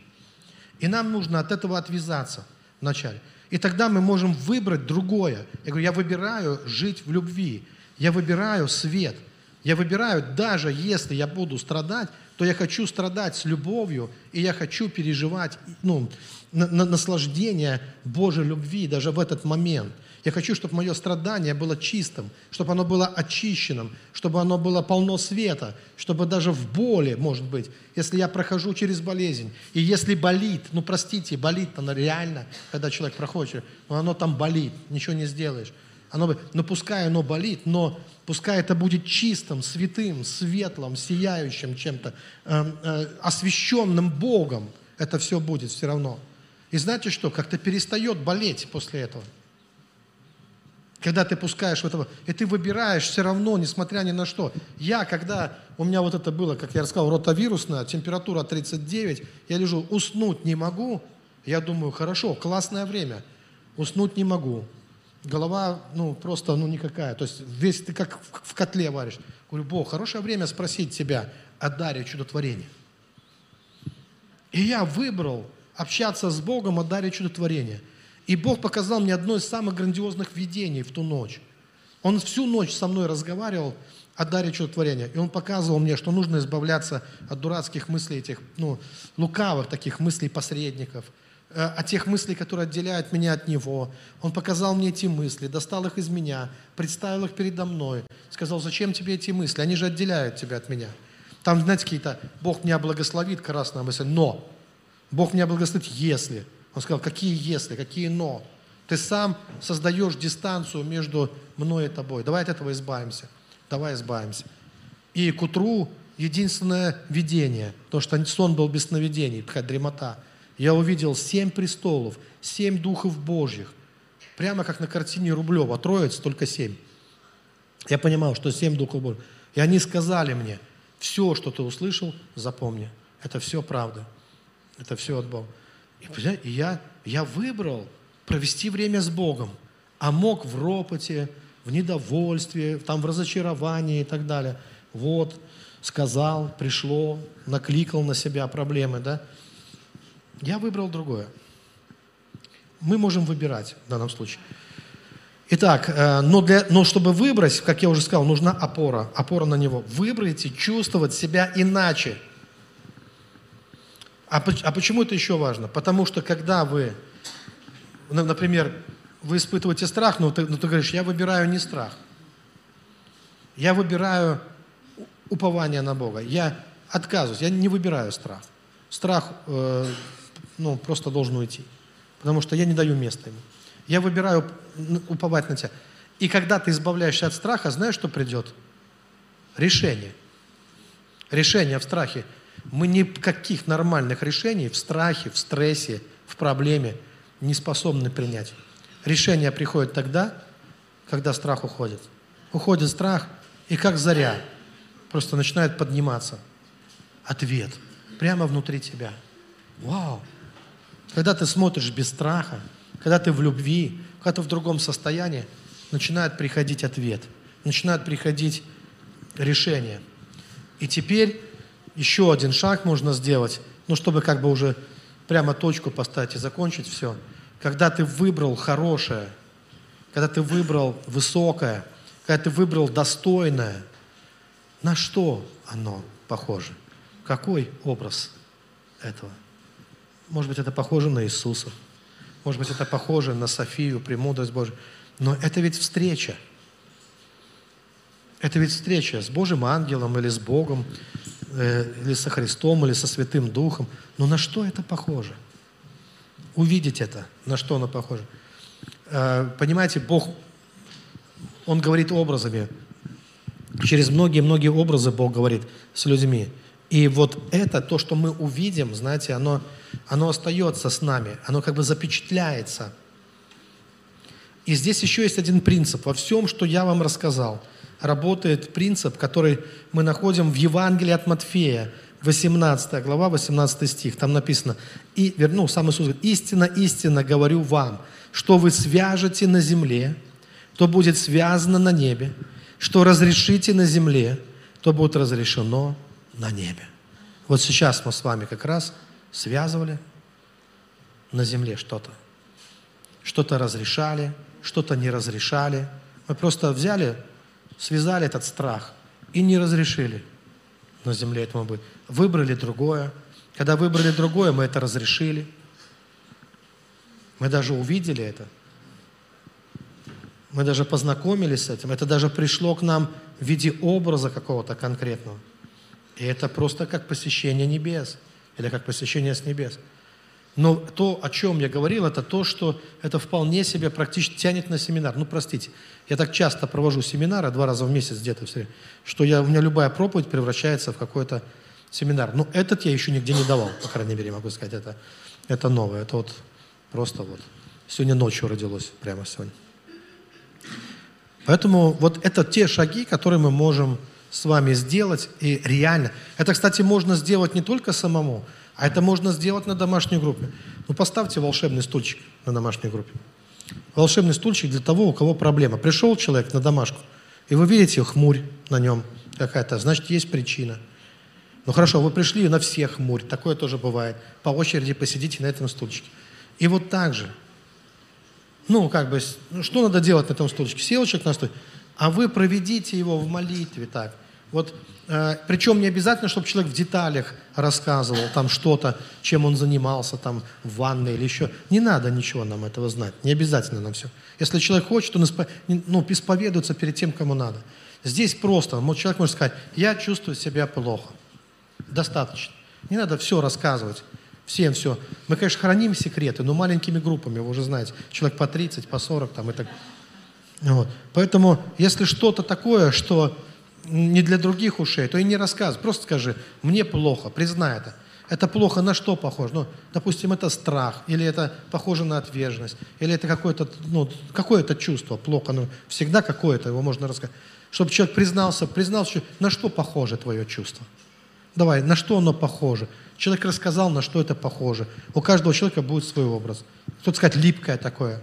И нам нужно от этого отвязаться вначале. И тогда мы можем выбрать другое. Я говорю, я выбираю жить в любви, я выбираю свет, я выбираю, даже если я буду страдать, то я хочу страдать с любовью, и я хочу переживать ну, на, на, наслаждение Божьей любви даже в этот момент. Я хочу, чтобы мое страдание было чистым, чтобы оно было очищенным, чтобы оно было полно света, чтобы даже в боли, может быть, если я прохожу через болезнь, и если болит, ну простите, болит оно реально, когда человек проходит, но оно там болит, ничего не сделаешь. Оно, ну пускай оно болит, но Пускай это будет чистым, святым, светлым, сияющим чем-то, э, э, освященным Богом. Это все будет все равно. И знаете что? Как-то перестает болеть после этого. Когда ты пускаешь в этого, и ты выбираешь все равно, несмотря ни на что. Я, когда у меня вот это было, как я рассказал, ротовирусная, температура 39, я лежу, уснуть не могу, я думаю, хорошо, классное время, уснуть не могу голова, ну, просто, ну, никакая. То есть весь ты как в котле варишь. Говорю, Бог, хорошее время спросить тебя о даре чудотворения. И я выбрал общаться с Богом о даре чудотворения. И Бог показал мне одно из самых грандиозных видений в ту ночь. Он всю ночь со мной разговаривал о даре чудотворения. И он показывал мне, что нужно избавляться от дурацких мыслей этих, ну, лукавых таких мыслей посредников – Э, о тех мыслей, которые отделяют меня от Него. Он показал мне эти мысли, достал их из меня, представил их передо мной. Сказал, зачем тебе эти мысли? Они же отделяют тебя от меня. Там, знаете, какие-то, Бог меня благословит, красная мысль, но. Бог меня благословит, если. Он сказал, какие если, какие но. Ты сам создаешь дистанцию между мной и тобой. Давай от этого избавимся. Давай избавимся. И к утру единственное видение, то, что сон был без сновидений, такая дремота – я увидел семь престолов, семь духов Божьих. Прямо как на картине Рублева. Троиц, только семь. Я понимал, что семь духов Божьих. И они сказали мне, все, что ты услышал, запомни. Это все правда. Это все от Бога. И, я, я выбрал провести время с Богом, а мог в ропоте, в недовольстве, там, в разочаровании и так далее. Вот, сказал, пришло, накликал на себя проблемы, да? Я выбрал другое. Мы можем выбирать в данном случае. Итак, э, но, для, но чтобы выбрать, как я уже сказал, нужна опора, опора на него. Выбрайте чувствовать себя иначе. А, а почему это еще важно? Потому что когда вы, например, вы испытываете страх, но ты, но ты говоришь, я выбираю не страх. Я выбираю упование на Бога. Я отказываюсь, я не выбираю страх. Страх э, ну, просто должен уйти, потому что я не даю места ему. Я выбираю уповать на тебя. И когда ты избавляешься от страха, знаешь, что придет? Решение. Решение в страхе. Мы никаких нормальных решений в страхе, в стрессе, в проблеме не способны принять. Решение приходит тогда, когда страх уходит. Уходит страх, и как заря, просто начинает подниматься. Ответ прямо внутри тебя. Вау! Когда ты смотришь без страха, когда ты в любви, когда ты в другом состоянии, начинает приходить ответ, начинает приходить решение. И теперь еще один шаг можно сделать, ну, чтобы как бы уже прямо точку поставить и закончить все. Когда ты выбрал хорошее, когда ты выбрал высокое, когда ты выбрал достойное, на что оно похоже? Какой образ этого? Может быть, это похоже на Иисуса. Может быть, это похоже на Софию, премудрость Божию. Но это ведь встреча. Это ведь встреча с Божьим ангелом или с Богом, э, или со Христом, или со Святым Духом. Но на что это похоже? Увидеть это, на что оно похоже. Э, понимаете, Бог, Он говорит образами. Через многие-многие образы Бог говорит с людьми. И вот это, то, что мы увидим, знаете, оно, оно остается с нами, оно как бы запечатляется. И здесь еще есть один принцип. Во всем, что я вам рассказал, работает принцип, который мы находим в Евангелии от Матфея, 18 глава, 18 стих. Там написано, и, ну, сам Иисус говорит, «Истинно, истинно говорю вам, что вы свяжете на земле, то будет связано на небе, что разрешите на земле, то будет разрешено на небе. Вот сейчас мы с вами как раз связывали на земле что-то. Что-то разрешали, что-то не разрешали. Мы просто взяли, связали этот страх и не разрешили на земле этому быть. Выбрали другое. Когда выбрали другое, мы это разрешили. Мы даже увидели это. Мы даже познакомились с этим. Это даже пришло к нам в виде образа какого-то конкретного. И это просто как посещение небес, или как посещение с небес. Но то, о чем я говорил, это то, что это вполне себе практически тянет на семинар. Ну, простите, я так часто провожу семинары, два раза в месяц где-то, что я, у меня любая проповедь превращается в какой-то семинар. Но этот я еще нигде не давал, по крайней мере, могу сказать, это, это новое. Это вот просто вот сегодня ночью родилось, прямо сегодня. Поэтому вот это те шаги, которые мы можем с вами сделать и реально. Это, кстати, можно сделать не только самому, а это можно сделать на домашней группе. Ну, поставьте волшебный стульчик на домашней группе. Волшебный стульчик для того, у кого проблема. Пришел человек на домашку, и вы видите хмурь на нем какая-то, значит, есть причина. Ну хорошо, вы пришли на всех хмурь, такое тоже бывает. По очереди посидите на этом стульчике. И вот так же. Ну, как бы, ну, что надо делать на этом стульчике? Сел человек на стул, а вы проведите его в молитве так. Вот, э, причем не обязательно, чтобы человек в деталях рассказывал там что-то, чем он занимался там в ванной или еще. Не надо ничего нам этого знать, не обязательно нам все. Если человек хочет, он ну, исповедуется перед тем, кому надо. Здесь просто, вот человек может сказать, я чувствую себя плохо. Достаточно. Не надо все рассказывать. Всем все. Мы, конечно, храним секреты, но маленькими группами, вы уже знаете, человек по 30, по 40 там и так. Вот. Поэтому, если что-то такое, что не для других ушей, то и не рассказывай. Просто скажи, мне плохо, признай это. Это плохо на что похоже? Ну, допустим, это страх, или это похоже на отверженность, или это какое-то, ну, какое-то чувство плохо, ну, всегда какое-то, его можно рассказать. Чтобы человек признался, признался, на что похоже твое чувство. Давай, на что оно похоже? Человек рассказал, на что это похоже. У каждого человека будет свой образ. Кто-то скажет липкое такое,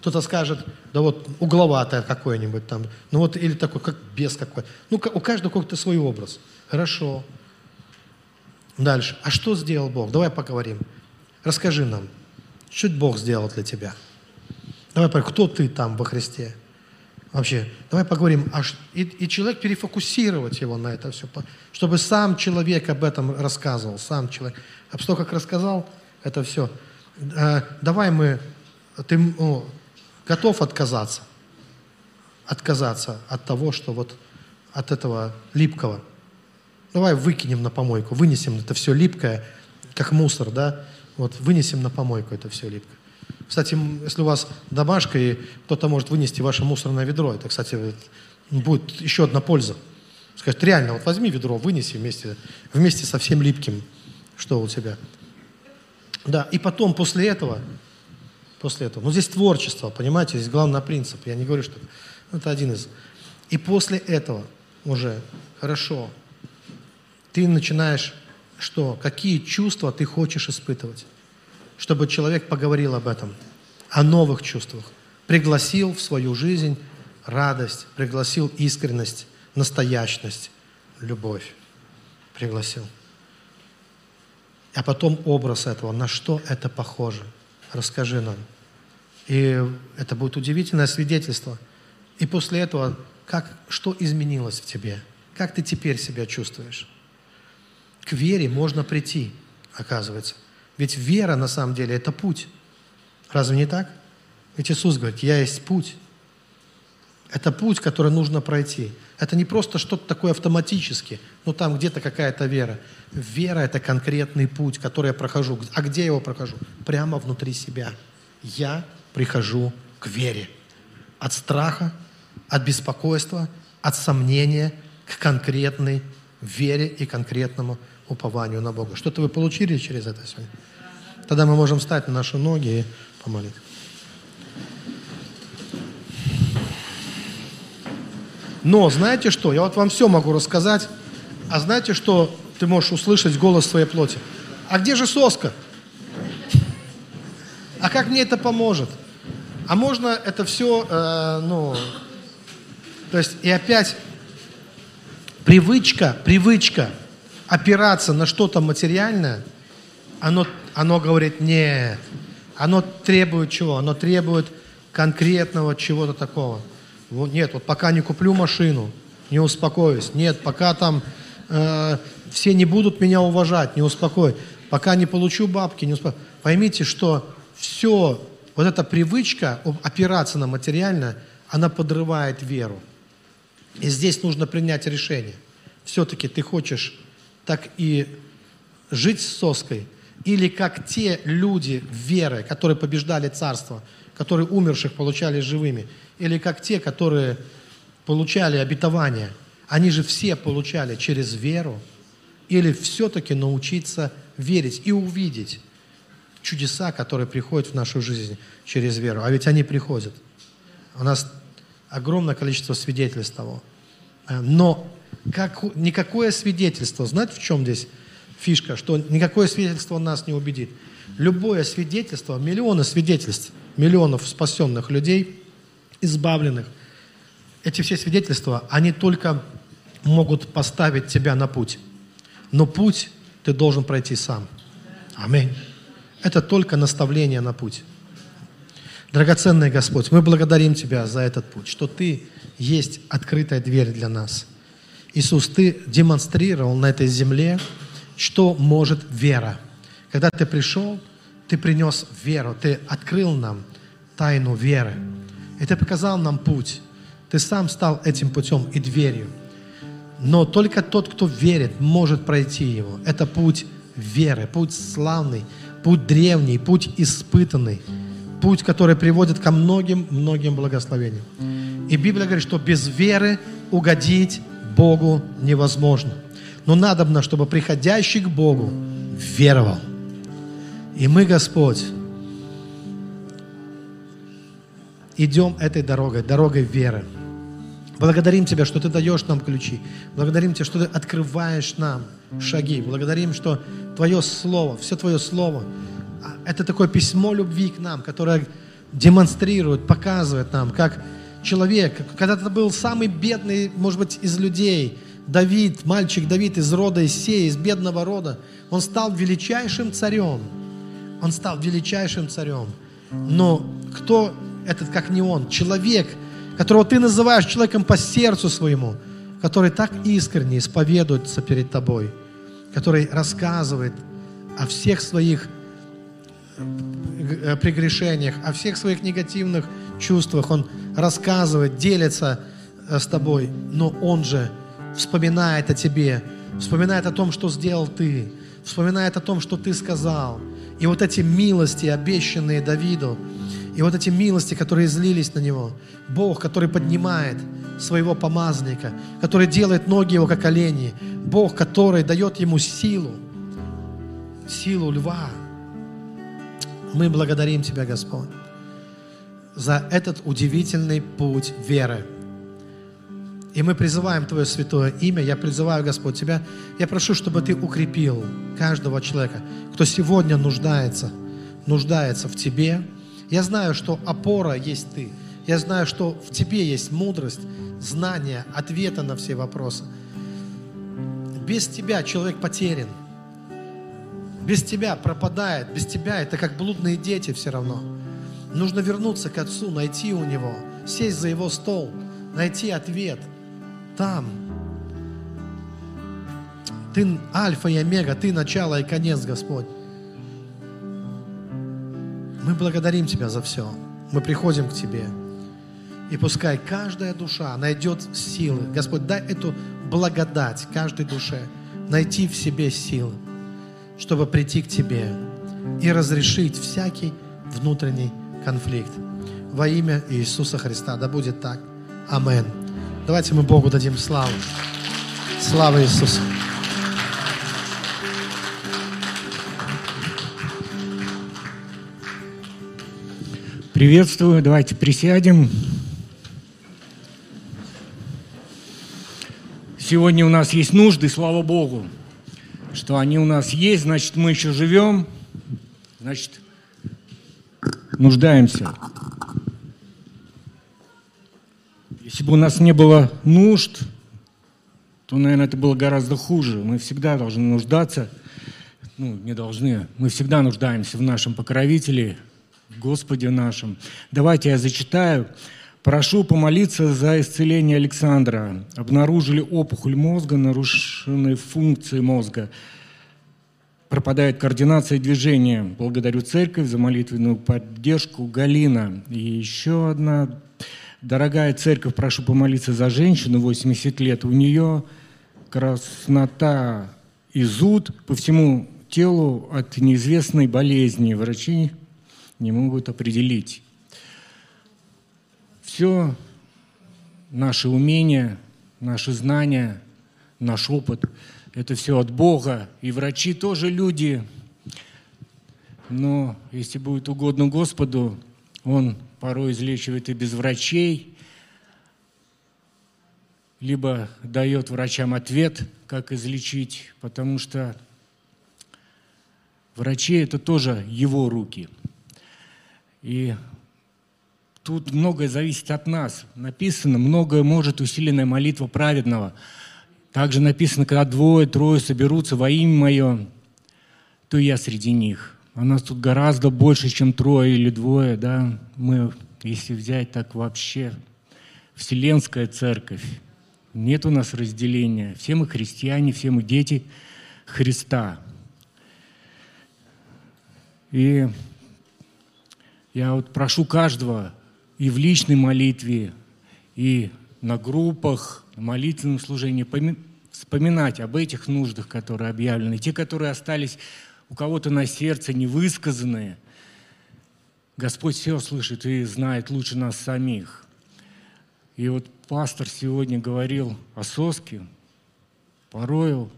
кто-то скажет, да вот угловатое какое-нибудь там, ну вот или такой, как без какой. Ну, у каждого какой-то свой образ. Хорошо. Дальше. А что сделал Бог? Давай поговорим. Расскажи нам, что Бог сделал для тебя? Давай поговорим, кто ты там во Христе? Вообще, давай поговорим, а, и, и человек перефокусировать его на это все, чтобы сам человек об этом рассказывал, сам человек. А что как рассказал, это все. Э, давай мы, ты ну, готов отказаться, отказаться от того, что вот от этого липкого. Давай выкинем на помойку, вынесем это все липкое, как мусор, да, вот вынесем на помойку это все липкое. Кстати, если у вас домашка, и кто-то может вынести ваше мусорное ведро, это, кстати, будет еще одна польза. Скажет, реально, вот возьми ведро, вынеси вместе, вместе со всем липким, что у тебя. Да, и потом, после этого, после этого, ну здесь творчество, понимаете, здесь главный принцип, я не говорю, что это один из. И после этого уже, хорошо, ты начинаешь что? Какие чувства ты хочешь испытывать? чтобы человек поговорил об этом, о новых чувствах, пригласил в свою жизнь радость, пригласил искренность, настоящность, любовь. Пригласил. А потом образ этого, на что это похоже. Расскажи нам. И это будет удивительное свидетельство. И после этого, как, что изменилось в тебе? Как ты теперь себя чувствуешь? К вере можно прийти, оказывается. Ведь вера на самом деле это путь. Разве не так? Ведь Иисус говорит, я есть путь. Это путь, который нужно пройти. Это не просто что-то такое автоматически, ну там где-то какая-то вера. Вера – это конкретный путь, который я прохожу. А где я его прохожу? Прямо внутри себя. Я прихожу к вере. От страха, от беспокойства, от сомнения к конкретной вере и конкретному упованию на Бога. Что-то вы получили через это сегодня? Тогда мы можем встать на наши ноги и помолиться. Но знаете что? Я вот вам все могу рассказать. А знаете что? Ты можешь услышать голос своей плоти. А где же соска? А как мне это поможет? А можно это все, э, ну, то есть и опять привычка, привычка опираться на что-то материальное, оно, оно говорит нет. Оно требует чего? Оно требует конкретного чего-то такого. Вот, нет, вот пока не куплю машину, не успокоюсь. Нет, пока там э, все не будут меня уважать, не успокоюсь. Пока не получу бабки, не успокоюсь. Поймите, что все, вот эта привычка опираться на материальное, она подрывает веру. И здесь нужно принять решение. Все-таки ты хочешь так и жить с соской, или как те люди веры, которые побеждали царство, которые умерших получали живыми, или как те, которые получали обетование, они же все получали через веру, или все-таки научиться верить и увидеть чудеса, которые приходят в нашу жизнь через веру. А ведь они приходят. У нас огромное количество свидетельств того. Но как, никакое свидетельство, знаете, в чем здесь фишка, что никакое свидетельство нас не убедит. Любое свидетельство, миллионы свидетельств, миллионов спасенных людей, избавленных, эти все свидетельства, они только могут поставить тебя на путь. Но путь ты должен пройти сам. Аминь. Это только наставление на путь. Драгоценный Господь, мы благодарим Тебя за этот путь, что Ты есть открытая дверь для нас – Иисус, Ты демонстрировал на этой земле, что может вера. Когда Ты пришел, Ты принес веру, Ты открыл нам тайну веры. И Ты показал нам путь. Ты сам стал этим путем и дверью. Но только тот, кто верит, может пройти его. Это путь веры, путь славный, путь древний, путь испытанный, путь, который приводит ко многим-многим благословениям. И Библия говорит, что без веры угодить Богу невозможно. Но надобно, чтобы приходящий к Богу веровал. И мы, Господь, идем этой дорогой, дорогой веры. Благодарим Тебя, что Ты даешь нам ключи. Благодарим Тебя, что Ты открываешь нам шаги. Благодарим, что Твое Слово, все Твое Слово, а, это такое письмо любви к нам, которое демонстрирует, показывает нам, как человек, когда ты был самый бедный, может быть, из людей, Давид, мальчик Давид из рода Исея, из бедного рода, он стал величайшим царем. Он стал величайшим царем. Но кто этот, как не он? Человек, которого ты называешь человеком по сердцу своему, который так искренне исповедуется перед тобой, который рассказывает о всех своих э, прегрешениях, о всех своих негативных чувствах. Он рассказывает, делится э, с тобой, но он же вспоминает о тебе, вспоминает о том, что сделал ты, вспоминает о том, что ты сказал. И вот эти милости, обещанные Давиду, и вот эти милости, которые излились на него, Бог, который поднимает своего помазанника, который делает ноги его как олени, Бог, который дает ему силу, силу льва. Мы благодарим Тебя, Господь, за этот удивительный путь веры – и мы призываем Твое святое имя. Я призываю, Господь, Тебя. Я прошу, чтобы Ты укрепил каждого человека, кто сегодня нуждается, нуждается в Тебе. Я знаю, что опора есть Ты. Я знаю, что в Тебе есть мудрость, знание, ответа на все вопросы. Без Тебя человек потерян. Без Тебя пропадает. Без Тебя это как блудные дети все равно. Нужно вернуться к Отцу, найти у Него, сесть за Его стол, найти ответ – там. Ты альфа и омега, Ты начало и конец, Господь. Мы благодарим Тебя за все. Мы приходим к Тебе. И пускай каждая душа найдет силы. Господь, дай эту благодать каждой душе. Найти в себе силы, чтобы прийти к Тебе и разрешить всякий внутренний конфликт. Во имя Иисуса Христа. Да будет так. Аминь. Давайте мы Богу дадим славу. Слава Иисусу. Приветствую, давайте присядем. Сегодня у нас есть нужды, слава Богу, что они у нас есть, значит, мы еще живем, значит, нуждаемся. Если бы у нас не было нужд, то, наверное, это было гораздо хуже. Мы всегда должны нуждаться, ну, не должны, мы всегда нуждаемся в нашем покровителе, в Господе нашем. Давайте я зачитаю. Прошу помолиться за исцеление Александра. Обнаружили опухоль мозга, нарушенные функции мозга. Пропадает координация движения. Благодарю церковь за молитвенную поддержку. Галина. И еще одна Дорогая церковь, прошу помолиться за женщину 80 лет. У нее краснота и зуд по всему телу от неизвестной болезни. Врачи не могут определить. Все наши умения, наши знания, наш опыт – это все от Бога. И врачи тоже люди. Но если будет угодно Господу, Он порой излечивает и без врачей, либо дает врачам ответ, как излечить, потому что врачи – это тоже его руки. И тут многое зависит от нас. Написано, многое может усиленная молитва праведного. Также написано, когда двое, трое соберутся во имя Мое, то я среди них. А нас тут гораздо больше, чем трое или двое, да. Мы, если взять так вообще, Вселенская Церковь, нет у нас разделения. Все мы христиане, все мы дети Христа. И я вот прошу каждого и в личной молитве, и на группах, на молитвенном служении вспоминать об этих нуждах, которые объявлены, те, которые остались у кого-то на сердце невысказанные. Господь все слышит и знает лучше нас самих. И вот пастор сегодня говорил о соске. Порою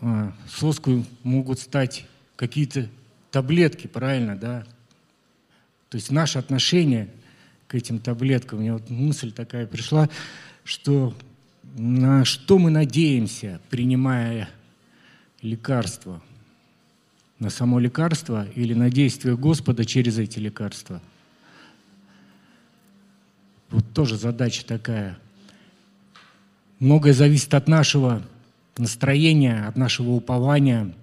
а, соску могут стать какие-то таблетки, правильно, да? То есть наше отношение к этим таблеткам. У меня вот мысль такая пришла, что на что мы надеемся, принимая лекарства? На само лекарство или на действие Господа через эти лекарства? Вот тоже задача такая. Многое зависит от нашего настроения, от нашего упования.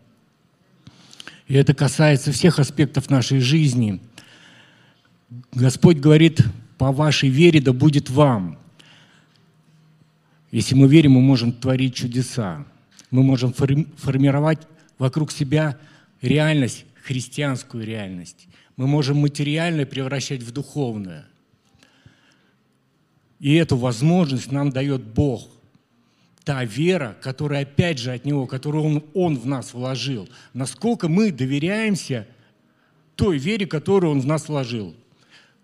И это касается всех аспектов нашей жизни. Господь говорит, по вашей вере да будет вам. Если мы верим, мы можем творить чудеса. Мы можем формировать вокруг себя реальность, христианскую реальность. Мы можем материальное превращать в духовное. И эту возможность нам дает Бог. Та вера, которая опять же от Него, которую Он, Он в нас вложил. Насколько мы доверяемся той вере, которую Он в нас вложил –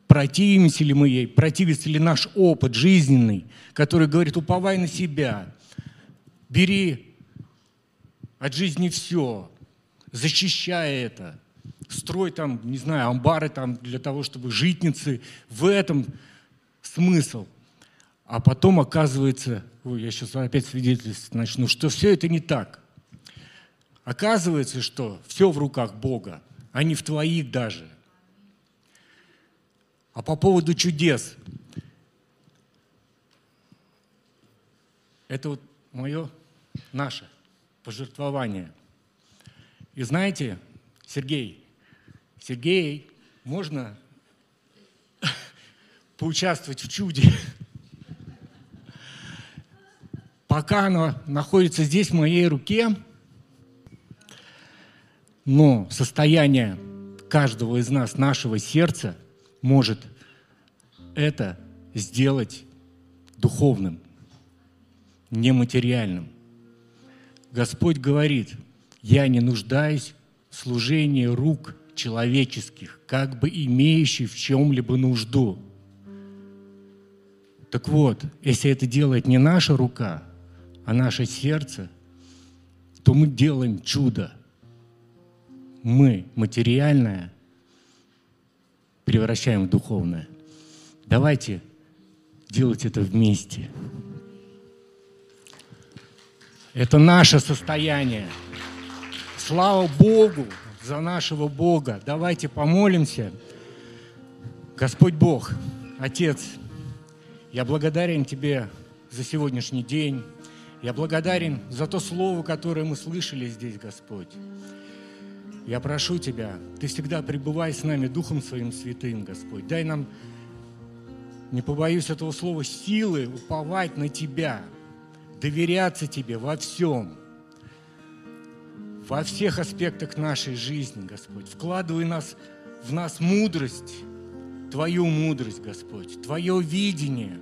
Противимся ли мы ей? Противится ли наш опыт жизненный, который говорит, уповай на себя, бери от жизни все, защищай это, строй там, не знаю, амбары там для того, чтобы житницы. В этом смысл. А потом оказывается, ой, я сейчас опять свидетельствовать начну, что все это не так. Оказывается, что все в руках Бога, а не в твоих даже. А по поводу чудес. Это вот мое, наше пожертвование. И знаете, Сергей, Сергей, можно <laughs> поучаствовать в чуде. Пока оно находится здесь, в моей руке, но состояние каждого из нас, нашего сердца – может это сделать духовным, нематериальным. Господь говорит, я не нуждаюсь в служении рук человеческих, как бы имеющих в чем-либо нужду. Так вот, если это делает не наша рука, а наше сердце, то мы делаем чудо. Мы материальное превращаем в духовное. Давайте делать это вместе. Это наше состояние. Слава Богу за нашего Бога. Давайте помолимся. Господь Бог, Отец, я благодарен Тебе за сегодняшний день. Я благодарен за то слово, которое мы слышали здесь, Господь. Я прошу Тебя, Ты всегда пребывай с нами Духом Своим Святым, Господь. Дай нам, не побоюсь этого слова, силы уповать на Тебя, доверяться Тебе во всем, во всех аспектах нашей жизни, Господь. Вкладывай нас, в нас мудрость, Твою мудрость, Господь, Твое видение,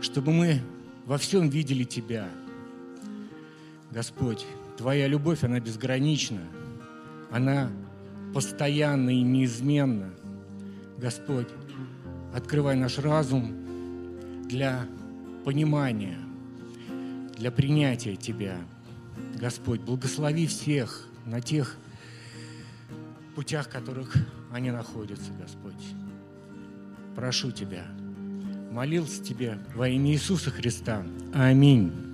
чтобы мы во всем видели Тебя. Господь, Твоя любовь, она безгранична она постоянна и неизменна. Господь, открывай наш разум для понимания, для принятия Тебя. Господь, благослови всех на тех путях, которых они находятся, Господь. Прошу Тебя, молился Тебе во имя Иисуса Христа. Аминь.